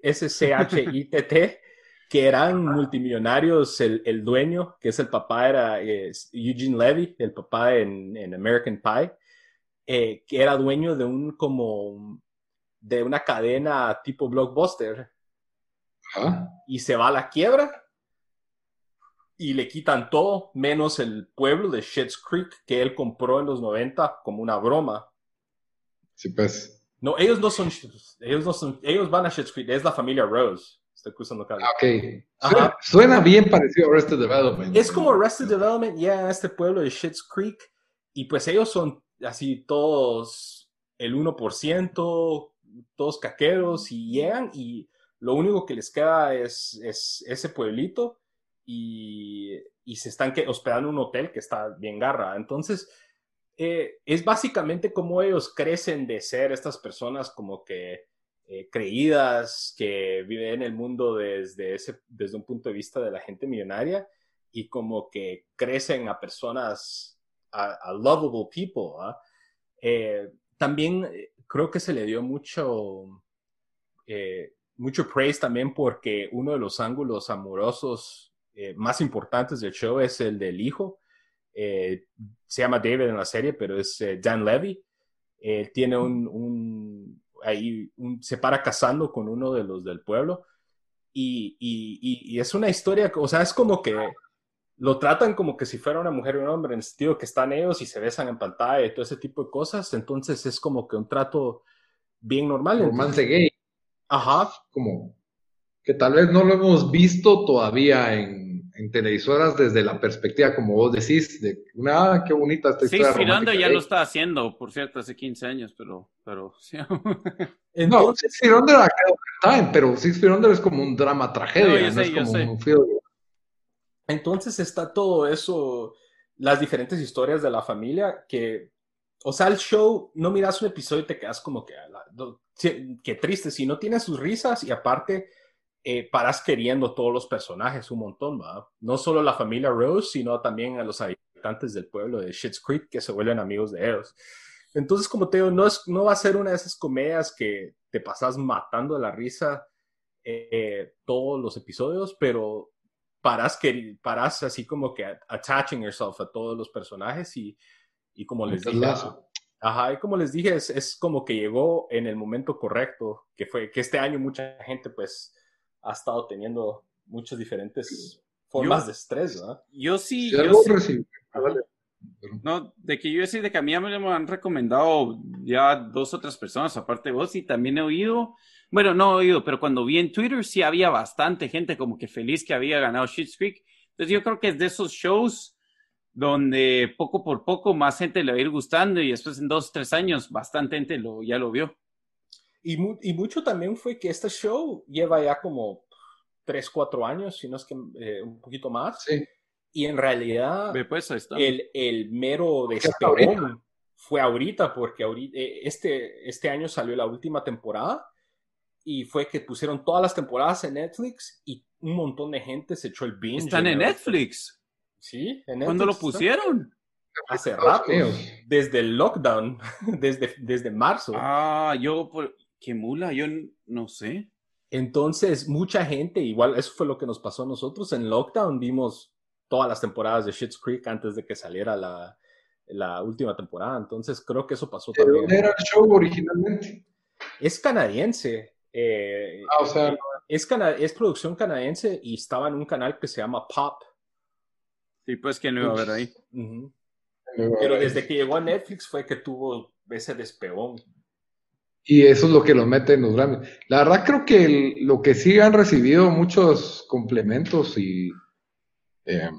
S-C-H-I-T-T, que eran multimillonarios, el, dueño, que es el papá, era Eugene Levy, el papá en, American Pie, eh, que era dueño de un como de una cadena tipo blockbuster. Y se va a la quiebra y le quitan todo, menos el pueblo de Shit's Creek que él compró en los 90 como una broma. Sí, pues. No, ellos no son, ellos no son, ellos van a Shit's Creek, es la familia Rose. Estoy cruzando acá. Ok. Suena, bien parecido a Arrested Development. Es como Arrested Development, ya en este pueblo de Shit's Creek. Y pues ellos son así todos el 1%, todos caqueros y llegan y lo único que les queda es, es ese pueblito y, se están hospedando en un hotel que está bien garra. Entonces, eh, es básicamente como ellos crecen de ser estas personas como que eh, creídas, que viven en el mundo desde, ese, desde un punto de vista de la gente millonaria y como que crecen a personas, a, lovable people. ¿ah? Eh, también eh, creo que se le dio mucho, mucho praise también porque uno de los ángulos amorosos más importantes del show es el del hijo. se llama David en la serie, pero es Dan Levy. tiene un ahí se para casando con uno de los del pueblo. Y, y, es una historia, o sea, es como que lo tratan como que si fuera una mujer y un hombre, en el sentido que están ellos y se besan en pantalla y todo ese tipo de cosas. Entonces es como que un trato bien normal. Romance gay. Ajá. Como que tal vez no lo hemos visto todavía en en televisoras desde la perspectiva, como vos decís, de una, ah, qué bonita esta historia. Sí, ya lo está haciendo, por cierto, hace 15 años, pero... pero sí. no, Six era pero Six es como un drama tragedia, no, es como un Entonces está todo eso, las diferentes historias de la familia que... O sea, el show, no miras un episodio y te quedas como que, qué triste, si no tiene sus risas y aparte eh, paras queriendo todos los personajes un montón. No solo la familia Rose, sino también a los habitantes del pueblo de Schitt's Creek que se vuelven amigos de ellos. Entonces, como te digo, no, es, no va a ser una de esas comedias que te pasas matando de la risa eh, todos los episodios, pero paras, que, paras así como que attaching yourself a todos los personajes y, y como les dije, ajá, y como les dije, es, es, como que llegó en el momento correcto, que fue que este año mucha gente pues ha estado teniendo muchas diferentes formas de estrés, ¿verdad? Yo sí. yo sí, no, de que yo sí, de que a mí me lo han recomendado ya dos o tres personas, aparte de vos, y también he oído, bueno, no he oído, pero cuando vi en Twitter sí había bastante gente como que feliz que había ganado Schitt's Creek. Entonces yo creo que es de esos shows donde poco por poco más gente le va a ir gustando y después en dos, tres años bastante gente lo, ya lo vio. Y, mucho también fue que este show lleva ya como 3, 4 años, si no es que eh, un poquito más. Sí. Y en realidad, pues, el, el, mero despegón fue ahorita, porque ahorita, eh, este, este año salió la última temporada y fue que pusieron todas las temporadas en Netflix y un montón de gente se echó el binge. ¿Están en Netflix? Sí, en Netflix. ¿Cuándo lo pusieron? Hace rato, desde el lockdown, desde, desde marzo. Ah, yo, ¿Qué mula? Yo no sé. Entonces, mucha gente, igual eso fue lo que nos pasó a nosotros. En Lockdown vimos todas las temporadas de Schitt's Creek antes de que saliera la, la última temporada. Entonces, creo que eso pasó ¿De también. ¿Dónde era el show originalmente? Es canadiense. Eh, ah, o sea. Es, es producción canadiense y estaba en un canal que se llama Pop. Sí, pues que no iba a ver ahí. Pero desde que llegó a Netflix fue que tuvo ese despegón. Y eso es lo que los mete en los Grammys. La verdad creo que lo que sí han recibido muchos complementos y em,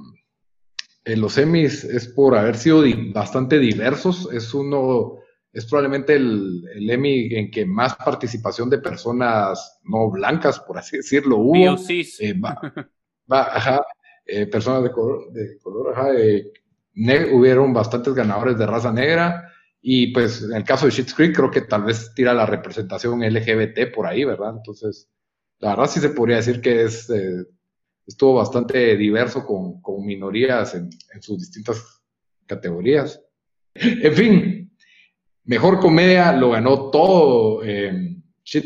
en los Emmys es por haber sido bastante diversos. Es uno, es probablemente el, el, Emmy en que más participación de personas no blancas, por así decirlo, hubo. Eh, ajá, eh, personas de color, de color ajá, eh, hubieron bastantes ganadores de raza negra. Y pues en el caso de Schitt's Creek creo que tal vez tira la representación LGBT por ahí, ¿verdad? Entonces, la verdad sí se podría decir que es, eh, estuvo bastante diverso con, con minorías en, en, sus distintas categorías. En fin, mejor comedia lo ganó todo. Eh,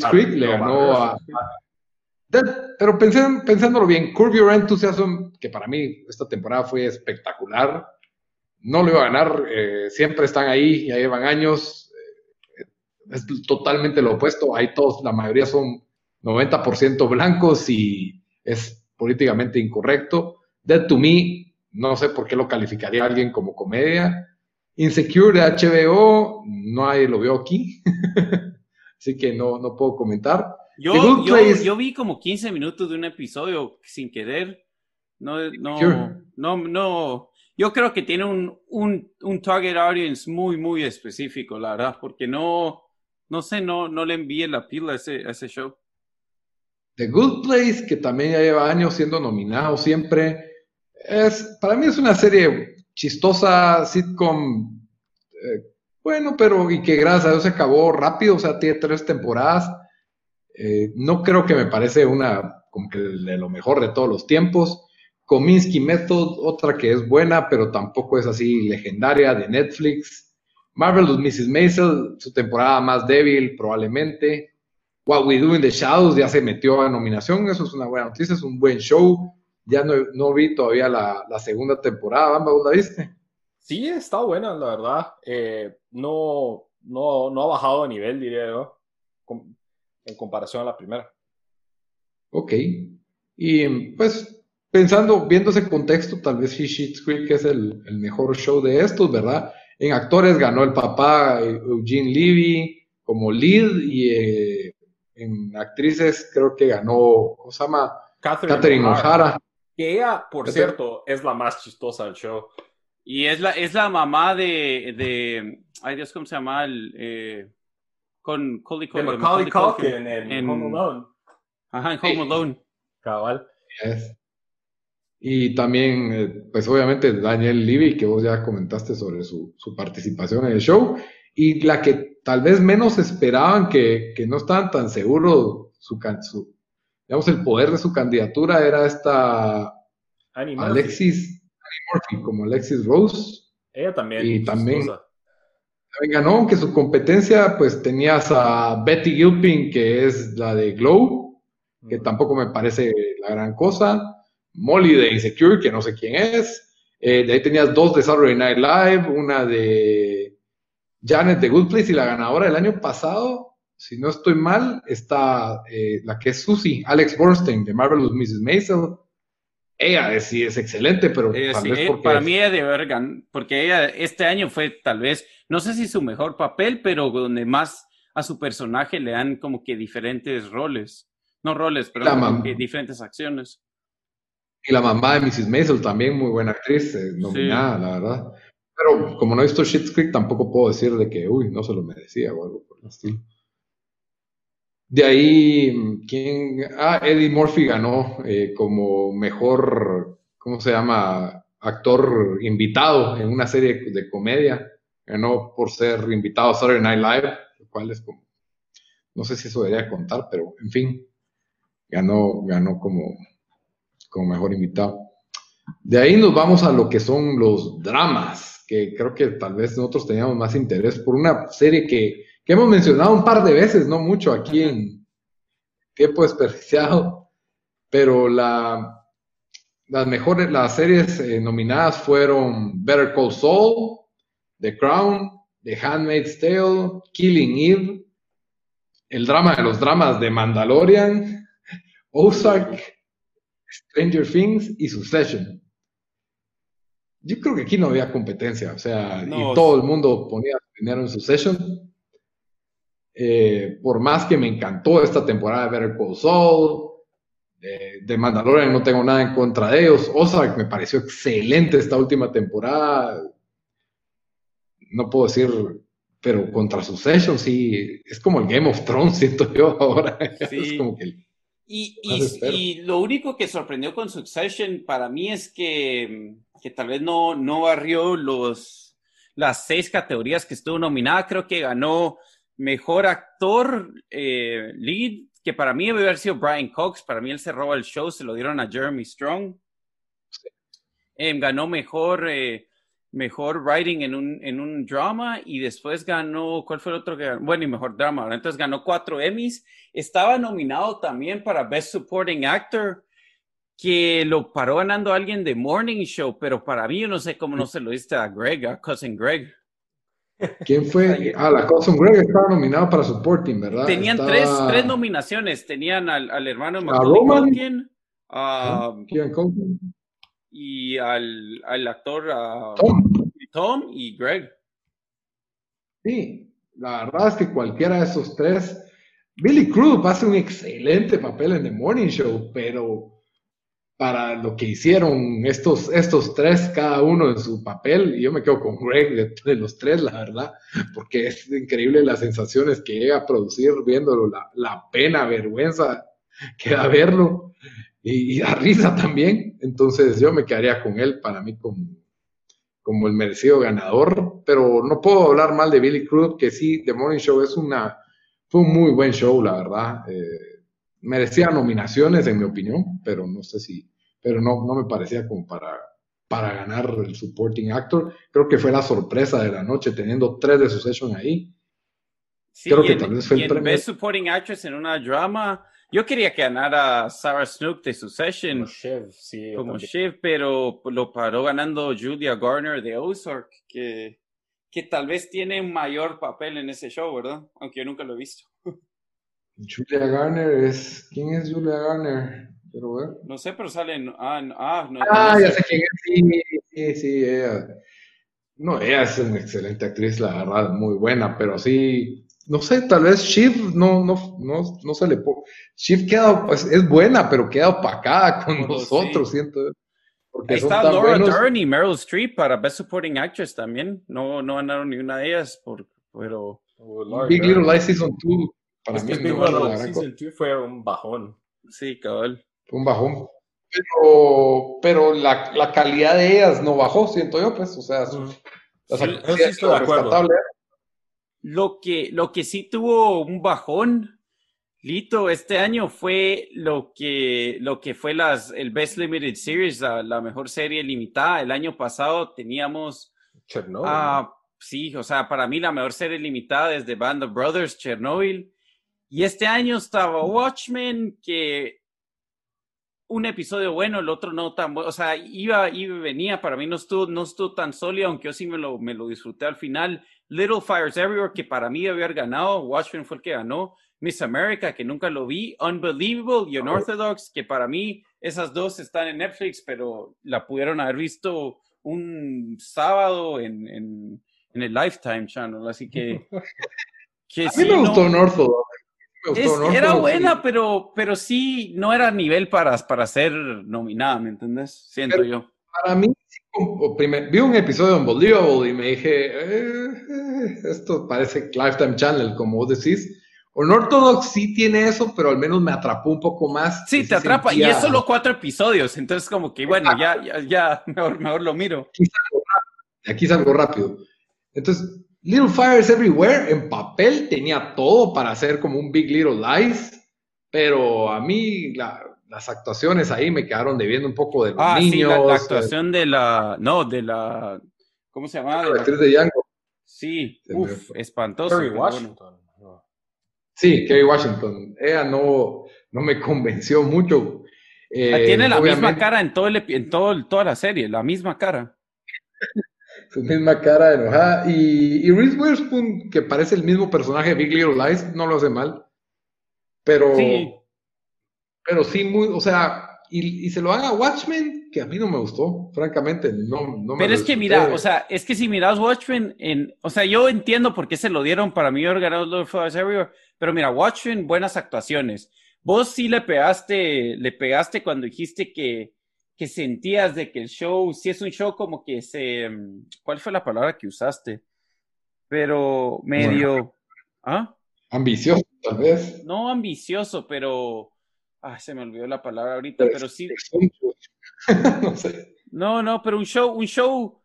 Creek le ganó a... pero pensándolo bien, Curb Your Enthusiasm, que para mí esta temporada fue espectacular, no lo iba a ganar, eh, siempre están ahí, ya llevan años, eh, es totalmente lo opuesto, ahí todos, la mayoría son 90% blancos y es políticamente incorrecto. Dead to Me, no sé por qué lo calificaría alguien como comedia. Insecure de HBO, no hay lo veo aquí, así que no, no puedo comentar. Yo, yo, yo, vi como 15 minutos de un episodio sin querer. No, no, no, no, yo creo que tiene un, un, un, target audience muy, muy específico, la verdad, porque no, no sé, no, no le envíe la pila a ese, ese show. The Good Place, que también ya lleva años siendo nominado siempre, es, para mí es una serie chistosa, sitcom, eh, bueno, pero y que gracias a Dios se acabó rápido, o sea, tiene tres temporadas. Eh, no creo que me parece una como que de lo mejor de todos los tiempos. Kominsky Method, otra que es buena, pero tampoco es así legendaria, de Netflix. Marvelous Mrs. Maisel, su temporada más débil probablemente. What We Do in the Shadows ya se metió a nominación, eso es una buena noticia, es un buen show. Ya no, no vi todavía la, la segunda temporada, ¿vos la viste? Sí, está buena, la verdad. Eh, no, no, no ha bajado de nivel, diría yo, en comparación a la primera. Ok. Y pues pensando, viendo ese contexto, tal vez Sheets Creek es el, el, mejor show de estos, ¿verdad? En actores ganó el papá Eugene Levy como lead y eh, en actrices creo que ganó, ¿cómo se llama? Catherine, O'Hara. Que ella, por cierto, es la más chistosa del show. Y es la, es la mamá de, de ay Dios, ¿cómo se llama? El, eh, con Colly Culkin en, Home Alone. Ajá, en Home Alone. Cabal. Y también, eh, pues obviamente Daniel Levy, que vos ya comentaste sobre su, su, participación en el show. Y la que tal vez menos esperaban, que, que no estaban tan seguros su, su, digamos, el poder de su candidatura era esta Alexis como Alexis Rose. Ella también. Y también, ganó, aunque su competencia, pues tenías a Betty Gilpin, que es la de Glow, que tampoco me parece la gran cosa. Molly de Insecure, que no sé quién es. Eh, de ahí tenías dos de Saturday Night Live, una de Janet de Good Place y la ganadora del año pasado, si no estoy mal, está eh, la que es Susie, Alex Bornstein de Marvelous Mrs. Maisel ella sí es excelente, pero tal vez eh, para mí ella de verga, porque ella este año fue tal vez, no sé si su mejor papel, pero donde más a su personaje le dan como que diferentes roles, no roles, pero diferentes acciones. Y la mamá de Mrs. Maisel también muy buena actriz, eh, nominada, la verdad. Pero como no he visto Shit's Creek, tampoco puedo decir de que, uy, no se lo merecía o algo por el estilo. De ahí, ¿quién? Ah, Eddie Murphy ganó eh, como mejor, ¿cómo se llama? Actor invitado en una serie de comedia. Ganó por ser invitado a Saturday Night Live, lo cual es como, no sé si eso debería contar, pero en fin, ganó, ganó como, como mejor invitado. De ahí nos vamos a lo que son los dramas, que creo que tal vez nosotros teníamos más interés por una serie que que hemos mencionado un par de veces, no mucho aquí en Tiempo Desperdiciado, pero la, las mejores, las series eh, nominadas fueron Better Call Saul, The Crown, The Handmaid's Tale, Killing Eve, el drama de los dramas de Mandalorian, Ozark, Stranger Things y Succession. Yo creo que aquí no había competencia, o sea, y todo el mundo ponía dinero en Succession. Eh, por más que me encantó esta temporada de Better Call Saul, de, Mandalorian no tengo nada en contra de ellos. Ozark me pareció excelente esta última temporada. No puedo decir, pero contra Succession sí, es como el Game of Thrones, siento yo ahora. Es como que y, y, lo único que sorprendió con Succession para mí es que, que tal vez no, no barrió los, las seis categorías que estuvo nominada. Creo que ganó Mejor actor eh, lead, que para mí debe haber sido Brian Cox. Para mí él se roba el show, se lo dieron a Jeremy Strong. Em, ganó mejor, eh, mejor writing en un, en un drama y después ganó, ¿cuál fue el otro que ganó? Bueno, y mejor drama. Entonces ganó cuatro Emmys. Estaba nominado también para Best Supporting Actor, que lo paró ganando alguien de Morning Show, pero para mí yo no sé cómo no se lo diste a Greg, a Cousin Greg. ¿Quién fue? Ah, la Cousin Greg estaba nominado para Supporting, ¿verdad? Tenían tres, tres, nominaciones. Tenían al, al hermano Macaulay Culkin, a, y al, al actor Tom. Tom. y Greg. Sí, la verdad es que cualquiera de esos tres. Billy Crudup hace un excelente papel en The Morning Show, pero para lo que hicieron estos, estos tres, cada uno en su papel. Y yo me quedo con Greg de, los tres, la verdad, porque es increíble las sensaciones que llega a producir viéndolo, la, la pena, vergüenza que da verlo y, y, risa también. Entonces yo me quedaría con él para mí como, como el merecido ganador, pero no puedo hablar mal de Billy Crudup, que sí, The Morning Show es una fue un muy buen show, la verdad. Eh, merecía nominaciones, en mi opinión, pero no sé si, pero no, no me parecía como para, para ganar el supporting actor. Creo que fue la sorpresa de la noche, teniendo tres de Succession ahí. Sí, Creo que tal vez fue el premio. Best Supporting Actress en una drama. Yo quería que ganara Sarah Snook de Succession. Como Shiv, sí. Como Shiv, pero lo paró ganando Julia Garner de Ozark, que que tal vez tiene un mayor papel en ese show, ¿verdad? Aunque yo nunca lo he visto. Julia Garner es. ¿Quién es Julia Garner? Quiero ver. No sé, pero sale Ah, ah, no, ah ya sé quién es. Sí, sí, sí, ella. No, ella es una excelente actriz, la verdad, muy buena, pero sí. No sé, tal vez Shiv no, no, no, no se le puede. Shiv queda, pues, es buena, pero queda opacada con nosotros, siento. Ahí está Laura Dern y Meryl Streep para Best Supporting Actress también. No, no ganaron ni una de ellas, por, pero... Big Little Lies Season 2 para mí Big Little Season 2 fue un bajón. Sí, cabal. Fue un bajón. Pero, pero la, la, calidad de ellas no bajó, siento yo, pues, o sea, mm. sí, de acuerdo. Lo que, lo que sí tuvo un bajón Lito, este año fue lo que, lo que fue las, el Best Limited Series, la, mejor serie limitada. El año pasado teníamos... Chernobyl. Ah, sí, o sea, para mí la mejor serie limitada desde Band of Brothers, Chernobyl. Y este año estaba Watchmen, que un episodio bueno, el otro no tan bueno. O sea, iba, y venía. Para mí no estuvo, no estuvo tan sólido, aunque yo sí me lo, me lo disfruté al final. Little Fires Everywhere, que para mí había ganado. Watchmen fue el que ganó. Miss America, que nunca lo vi, Unbelievable y Unorthodox, que para mí esas dos están en Netflix, pero la pudieron haber visto un sábado en, en, en el Lifetime Channel, así que... que a mí me gustó Unorthodox. era buena, pero, pero sí, no era nivel para, para ser nominada, ¿me entiendes? Siento yo. Para mí, vi un episodio de Unbelievable y me dije, eh, eh, esto parece Lifetime Channel, como vos decís Unorthodox sí tiene eso, pero al menos me atrapó un poco más. Sí, te atrapa. Y es solo cuatro episodios, entonces como que, bueno, ya, ya, ya mejor, mejor lo miro. Aquí salgo, rápido. Aquí salgo rápido. Entonces, Little Fires Everywhere en papel tenía todo para hacer como un Big Little Lies, pero a mí las actuaciones ahí me quedaron debiendo un poco de los ah, Sí, la, actuación de la, no, de la, ¿cómo se llama? La actriz de Django. Sí, uff, espantoso. Sí, Kerry Washington. Ella no, no me convenció mucho. Eh, tiene la misma cara en, todo el, en todo, toda la serie, la misma cara. Su misma cara enojada. Y, y Reese Witherspoon, que parece el mismo personaje de Big Little Lies, no lo hace mal. Pero sí, pero sí muy, o sea, y, se lo haga a Watchmen, que a mí no me gustó, francamente, no, no Pero es que mira, o sea, es que si miras Watchmen, en, o sea, yo entiendo por qué se lo dieron para mí Lord Flowers Everywhere, pero mira, Watchmen, buenas actuaciones. Vos sí le pegaste, le pegaste cuando dijiste que, que sentías de que el show, si es un show como que se, ¿cuál fue la palabra que usaste? Pero medio, ¿ah? Ambicioso, tal vez. No ambicioso, pero Ah, se me olvidó la palabra ahorita, pero sí. no sé. No, no, pero un show, un show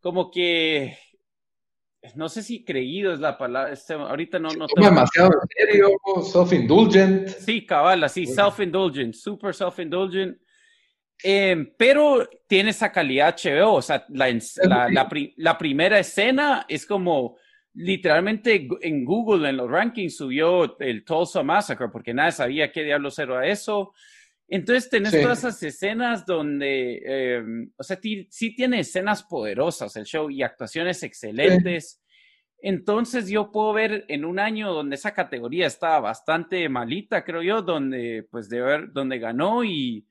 como que no sé si creído es la palabra, este, ahorita no, no demasiado en serio, self-indulgent. Sí, cabal, así, self-indulgent, super self-indulgent. Em, pero tiene esa calidad HBO, o sea, la, la, la, primera escena es como literalmente en Google, en los rankings, subió el Tulsa Massacre porque nadie sabía qué diablos era eso. Entonces tenés todas esas escenas donde, eh, o sea, sí tiene escenas poderosas el show y actuaciones excelentes. Entonces yo puedo ver en un año donde esa categoría estaba bastante malita, creo yo, donde pues de ver, donde ganó y,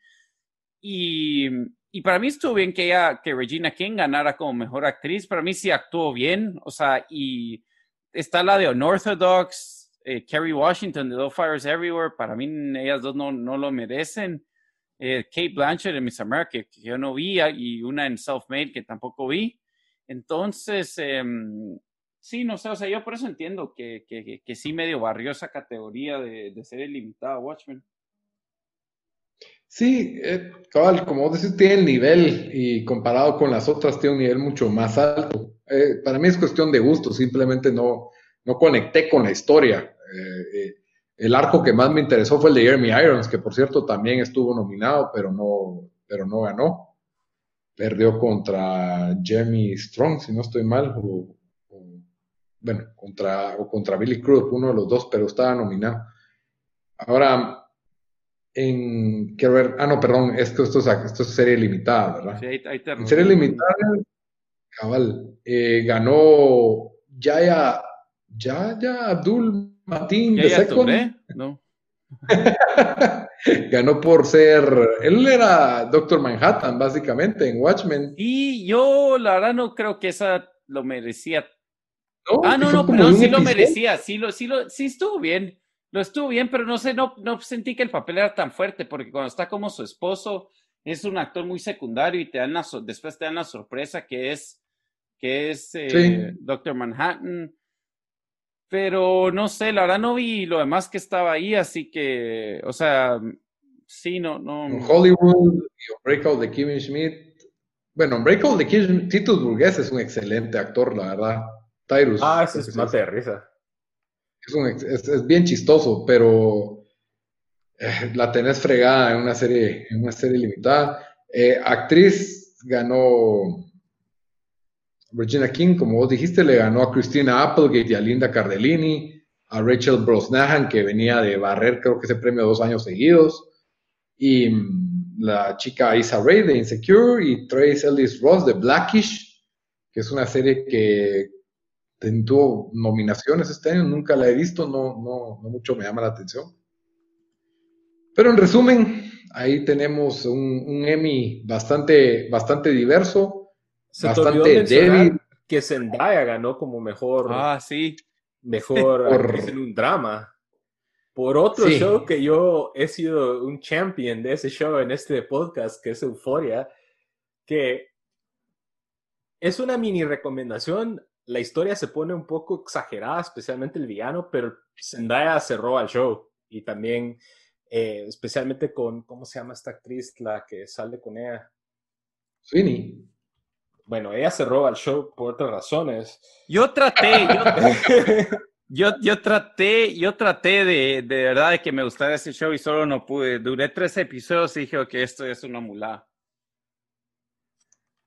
y y para mí estuvo bien que ella, que Regina King ganara como mejor actriz. Para mí sí actuó bien. O sea, y está la de Unorthodox, eh, Kerry Washington de No Fires Everywhere. Para mí ellas dos no, no lo merecen. Eh, Kate Blanchett de Miss America, que yo no vi, y una en Self-Made que tampoco vi. Entonces, em, sí, no sé, o sea, yo por eso entiendo que, que, que, sí medio barrió esa categoría de, de ser limitada Watchmen. Sí, eh, como decís, tiene el nivel y comparado con las otras tiene un nivel mucho más alto. Eh, para mí es cuestión de gusto, simplemente no, no conecté con la historia. Eh, el arco que más me interesó fue el de Jeremy Irons, que por cierto también estuvo nominado, pero no, pero no ganó. Perdió contra Jeremy Strong, si no estoy mal, o, bueno, contra, o contra Billy Cruz, uno de los dos, pero estaba nominado. Ahora, en, quiero ver, ah, no, perdón, esto, esto, es, esto es serie limitada, ¿verdad? Sí, ahí, ahí te en serie limitada, cabal, eh, ganó Yaya, Yaya Abdul Matin de Second. No. ganó por ser, él era Doctor Manhattan, básicamente, en Watchmen. Y yo, la verdad, no creo que esa lo merecía. ah, no, no, pero sí lo merecía, sí, lo, sí, lo, sí estuvo bien lo estuvo bien, pero no sé, no, no sentí que el papel era tan fuerte, porque cuando está como su esposo, es un actor muy secundario y te dan después te dan la sorpresa que es, que es eh, Doctor Manhattan. Pero no sé, la verdad no vi lo demás que estaba ahí, así que, o sea, sí, no, no. Hollywood y Breakout de Kevin Schmidt. Bueno, Breakout de Kevin Titus Burgess es un excelente actor, la verdad. Tyrus. Ah, ese es mate de risa es, bien chistoso, pero eh, la tenés fregada en una serie, en una serie limitada. Eh, actriz ganó Virginia King, como vos dijiste, le ganó a Christina Applegate y a Linda Cardellini, a Rachel Brosnahan, que venía de barrer, creo que ese premio dos años seguidos, y mm, la chica Isa Ray de Insecure y Trace Ellis Ross de Blackish, que es una serie que tuvo nominaciones este año, nunca la he visto, no, no, no mucho me llama la atención. Pero en resumen, ahí tenemos un, Emmy bastante, bastante diverso, bastante débil. Que Zendaya ganó como mejor. Ah, sí. Mejor en un drama. Por otro show que yo he sido un champion de ese show en este podcast, que es Euforia, que es una mini recomendación la historia se pone un poco exagerada, especialmente el villano, pero Zendaya cerró al show y también, eh, especialmente con, ¿cómo se llama esta actriz, la que sale con ella? Sweeney. Bueno, ella cerró al show por otras razones. Yo traté, yo, yo, traté, yo traté de, de verdad de que me gustara ese show y solo no pude. Duré tres episodios y dije que esto es una mulá.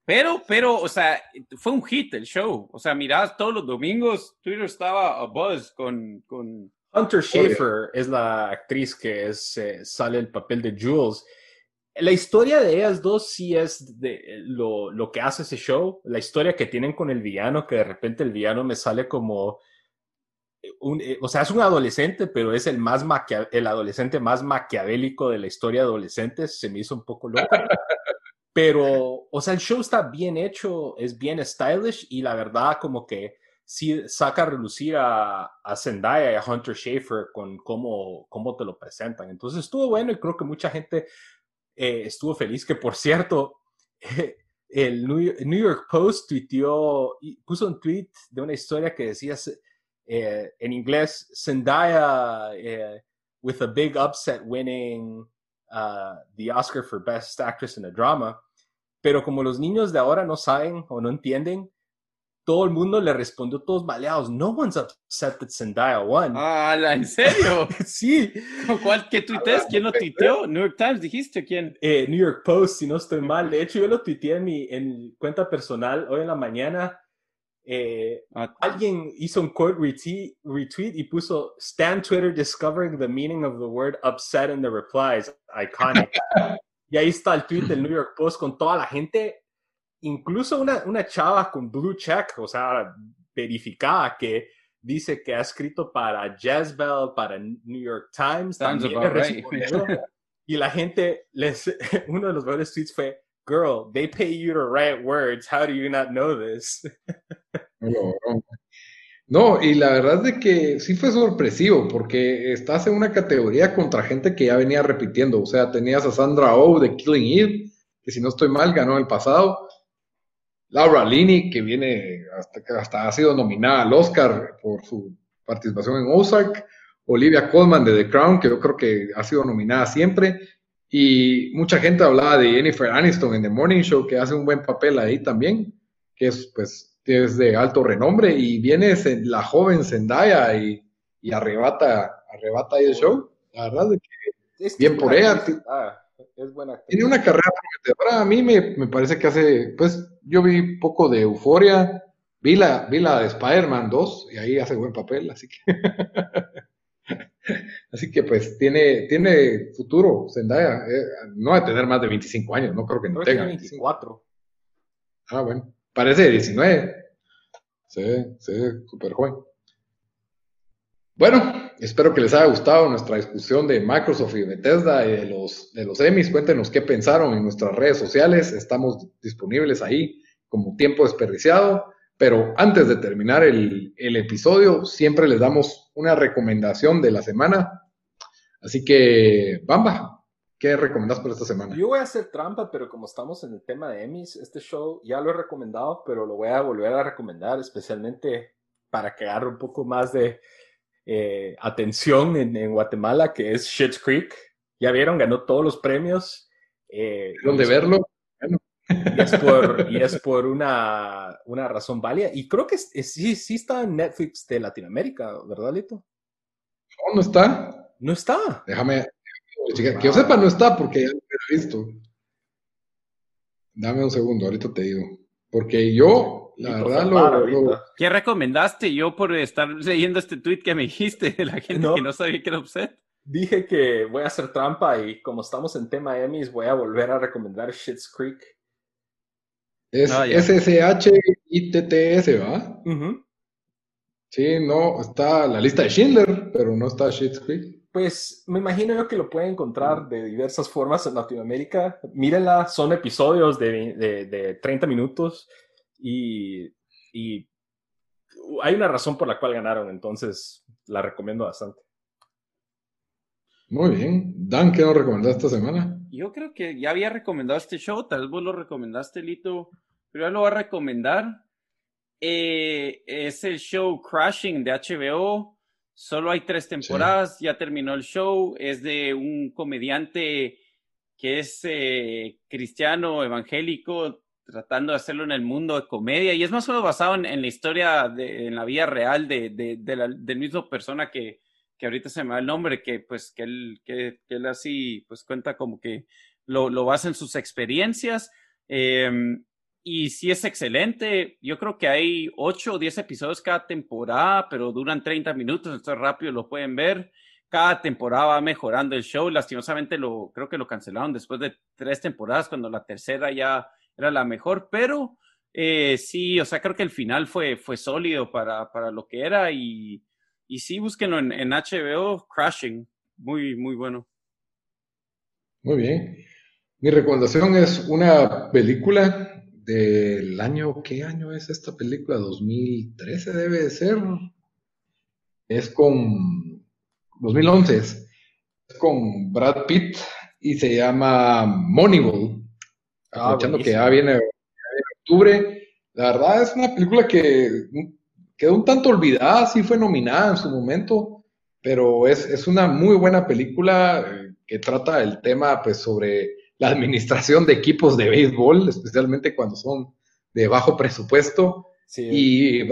Pero, pero, o sea, fue un hit el show. O sea, mirás todos los domingos, Twitter estaba a buzz con... con... Hunter Schafer es la actriz que es, eh, sale el papel de Jules. La historia de ellas dos sí es de lo, lo, que hace ese show. La historia que tienen con el villano, que de repente el villano me sale como... Un, eh, o sea, es un adolescente, pero es el, más el adolescente más maquiavélico de la historia de adolescentes. Se me hizo un poco loco. Pero, o sea, el show está bien hecho, es bien stylish y la verdad como que sí saca a relucir a, a Zendaya y a Hunter Schafer con cómo, cómo te lo presentan. Entonces estuvo bueno y creo que mucha gente eh, estuvo feliz, que por cierto, el New York Post tuiteó, puso un tweet de una historia que decía eh, en inglés, Zendaya eh, with a big upset winning uh, the Oscar for Best Actress in a Drama, pero como los niños de ahora no saben o no entienden, todo el mundo le respondió todos maleados. No one's upset that Zendaya won. Ah, ¿en serio? sí. ¿Cuál, ¿Qué tuitees? ¿Quién lo tuiteó? ¿New York Times dijiste? ¿Quién? Eh, New York Post, si no estoy mal. De hecho, yo lo tuiteé en mi, en cuenta personal hoy en la mañana eh, ah, alguien hizo un quote retweet, retweet, y puso Stan Twitter discovering the meaning of the word upset in the replies. Iconic. y ahí está el tweet del New York Post con toda la gente, incluso una, una chava con blue check, o sea, verificada, que dice que ha escrito para Jezebel, para New York Times. También y la gente, les, uno de los mejores tweets fue, girl, they pay you to write words. How do you not know this? No, y la verdad es de que sí fue sorpresivo, porque estás en una categoría contra gente que ya venía repitiendo. O sea, tenías a Sandra Oh de Killing Eve, que si no estoy mal, ganó el pasado. Laura Linney, que viene hasta, hasta ha sido nominada al Oscar por su participación en Ozark. Olivia Colman de The Crown, que yo creo que ha sido nominada siempre. Y mucha gente hablaba de Jennifer Aniston en The Morning Show, que hace un buen papel ahí también, que es pues es de alto renombre y viene la joven Zendaya y, y arrebata, arrebata ahí el show. La verdad es que bien por ella. Ah, es buena Tiene una carrera prometedora. A mí me, me, parece que hace, pues yo vi poco de Euforia, vi la, vi la de Spider-Man 2 y ahí hace buen papel, así que... Así que pues tiene, tiene futuro Zendaya. Eh, no va a tener más de 25 años, no creo que no tenga. 24. Ah, bueno. Parece de 19. Se ve, se ve súper joven. Bueno, espero que les haya gustado nuestra discusión de Microsoft y Bethesda y de los, de los Emmys. Cuéntenos qué pensaron en nuestras redes sociales. Estamos disponibles ahí como tiempo desperdiciado. Pero antes de terminar el, episodio, siempre les damos una recomendación de la semana. Así que, Bamba, ¿qué recomendás para esta semana? Yo voy a hacer trampa, pero como estamos en el tema de Emmys, este show ya lo he recomendado, pero lo voy a volver a recomendar, especialmente para que agarre un poco más de eh, atención en, Guatemala, que es Shit's Creek. Ya vieron, ganó todos los premios. Eh, ¿Dónde verlo? Y es por, y es por una, una razón válida. Y creo que sí, sí está en Netflix de Latinoamérica, ¿verdad, Lito? No, no está. No está. Déjame, que yo sepa, no está porque ya lo he visto. Dame un segundo, ahorita te digo. Porque yo, la verdad, lo, ¿Qué recomendaste yo por estar leyendo este tweet que me dijiste de la gente que no sabía que era upset? Dije que voy a hacer trampa y como estamos en tema Emmys, voy a volver a recomendar Shit's Creek es ah, S-S-H-I-T-T-S, ¿va? Sí, no, está la lista de Schindler, pero no está Shit's Creek. Pues me imagino yo que lo pueden encontrar de diversas formas en Latinoamérica. Mírenla, son episodios de, de, 30 minutos y, y hay una razón por la cual ganaron, entonces la recomiendo bastante. Muy bien. Dan, ¿qué nos recomendaste esta semana? Yo creo que ya había recomendado este show, tal vez vos lo recomendaste, Lito, pero ya lo voy a recomendar. Eh, es el show Crashing de HBO. Solo hay tres temporadas, ya terminó el show. Es de un comediante que es eh, cristiano evangélico tratando de hacerlo en el mundo de comedia y es más o menos basado en, la historia, de, en la vida real de, de, la, del mismo persona que, que ahorita se me va el nombre, que pues que él, que, él así pues cuenta como que lo, lo basa en sus experiencias. Em, y sí es excelente. Yo creo que hay 8 o 10 episodios cada temporada, pero duran 30 minutos, entonces rápido lo pueden ver. Cada temporada va mejorando el show. Lastimosamente lo creo que lo cancelaron después de tres temporadas, cuando la tercera ya era la mejor, pero eh, sí, o sea, creo que el final fue, fue sólido para, para lo que era y, y sí, búsquenlo en, HBO, Crashing. Muy, muy bueno. Muy bien. Mi recomendación es una película del año, ¿qué año es esta película? 2013 debe de ser. Es con 2011. Es con Brad Pitt y se llama Moneyball. Ah, que ya viene, ya viene octubre. La verdad es una película que quedó un tanto olvidada, sí fue nominada en su momento, pero es, una muy buena película eh, que trata el tema pues, sobre la administración de equipos de béisbol, especialmente cuando son de bajo presupuesto. Y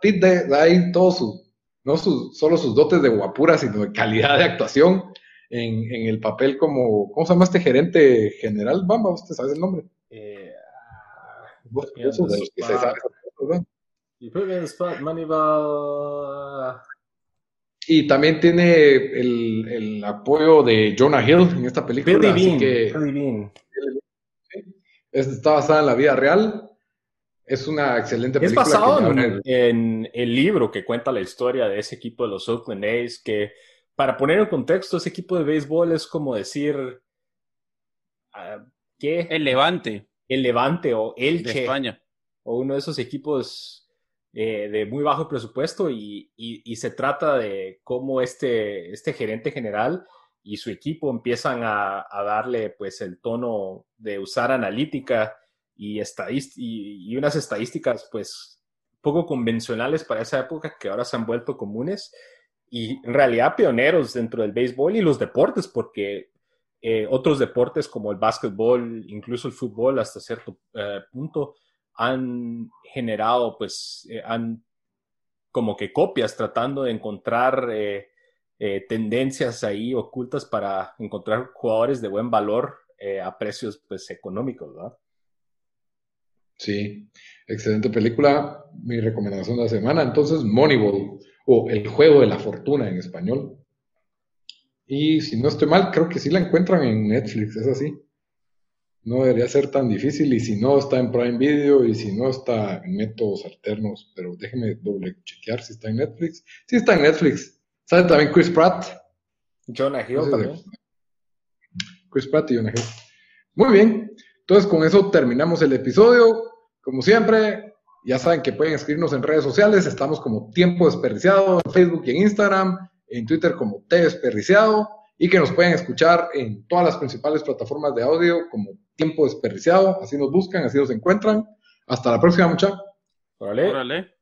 Pitt da ahí todo su, no solo sus dotes de guapura, sino de calidad de actuación en, el papel como, ¿cómo se llama este gerente general? Vamos, ¿usted sabe el nombre? Eh, y también tiene el, apoyo de Jonah Hill en esta película. Billy Bean. Está basada en la vida real. Es una excelente película. Es basado en, el libro que cuenta la historia de ese equipo de los Oakland A's, que para poner en contexto, ese equipo de béisbol es como decir... Ah, ¿Qué? El Levante. El Levante o el de España. O uno de esos equipos eh, de muy bajo presupuesto y, se trata de cómo este, este gerente general y su equipo empiezan a, darle pues el tono de usar analítica y, y, unas estadísticas pues poco convencionales para esa época que ahora se han vuelto comunes y en realidad pioneros dentro del béisbol y los deportes porque eh, otros deportes como el básquetbol, incluso el fútbol hasta cierto eh, punto, han generado, pues, eh, han como que copias, tratando de encontrar eh, eh, tendencias ahí ocultas para encontrar jugadores de buen valor a precios pues, económicos, ¿verdad? Sí, excelente película. Mi recomendación de la semana. Entonces, Moneyball, o El juego de la fortuna en español. Y si no estoy mal, creo que sí la encuentran en Netflix, es así. No debería ser tan difícil y si no está en Prime Video y si no está en métodos alternos, pero déjeme doble chequear si está en Netflix. Sí está en Netflix. ¿Sabe también Chris Pratt? Jonah Hill también. Chris Pratt y Jonah Hill. Muy bien. Entonces con eso terminamos el episodio. Como siempre, ya saben que pueden escribirnos en redes sociales. Estamos como Tiempo Desperdiciado en Facebook y en Instagram. En Twitter como T Desperdiciado. Y que nos pueden escuchar en todas las principales plataformas de audio como Tiempo Desperdiciado. Así nos buscan, así nos encuentran. Hasta la próxima, muchachos. Órale.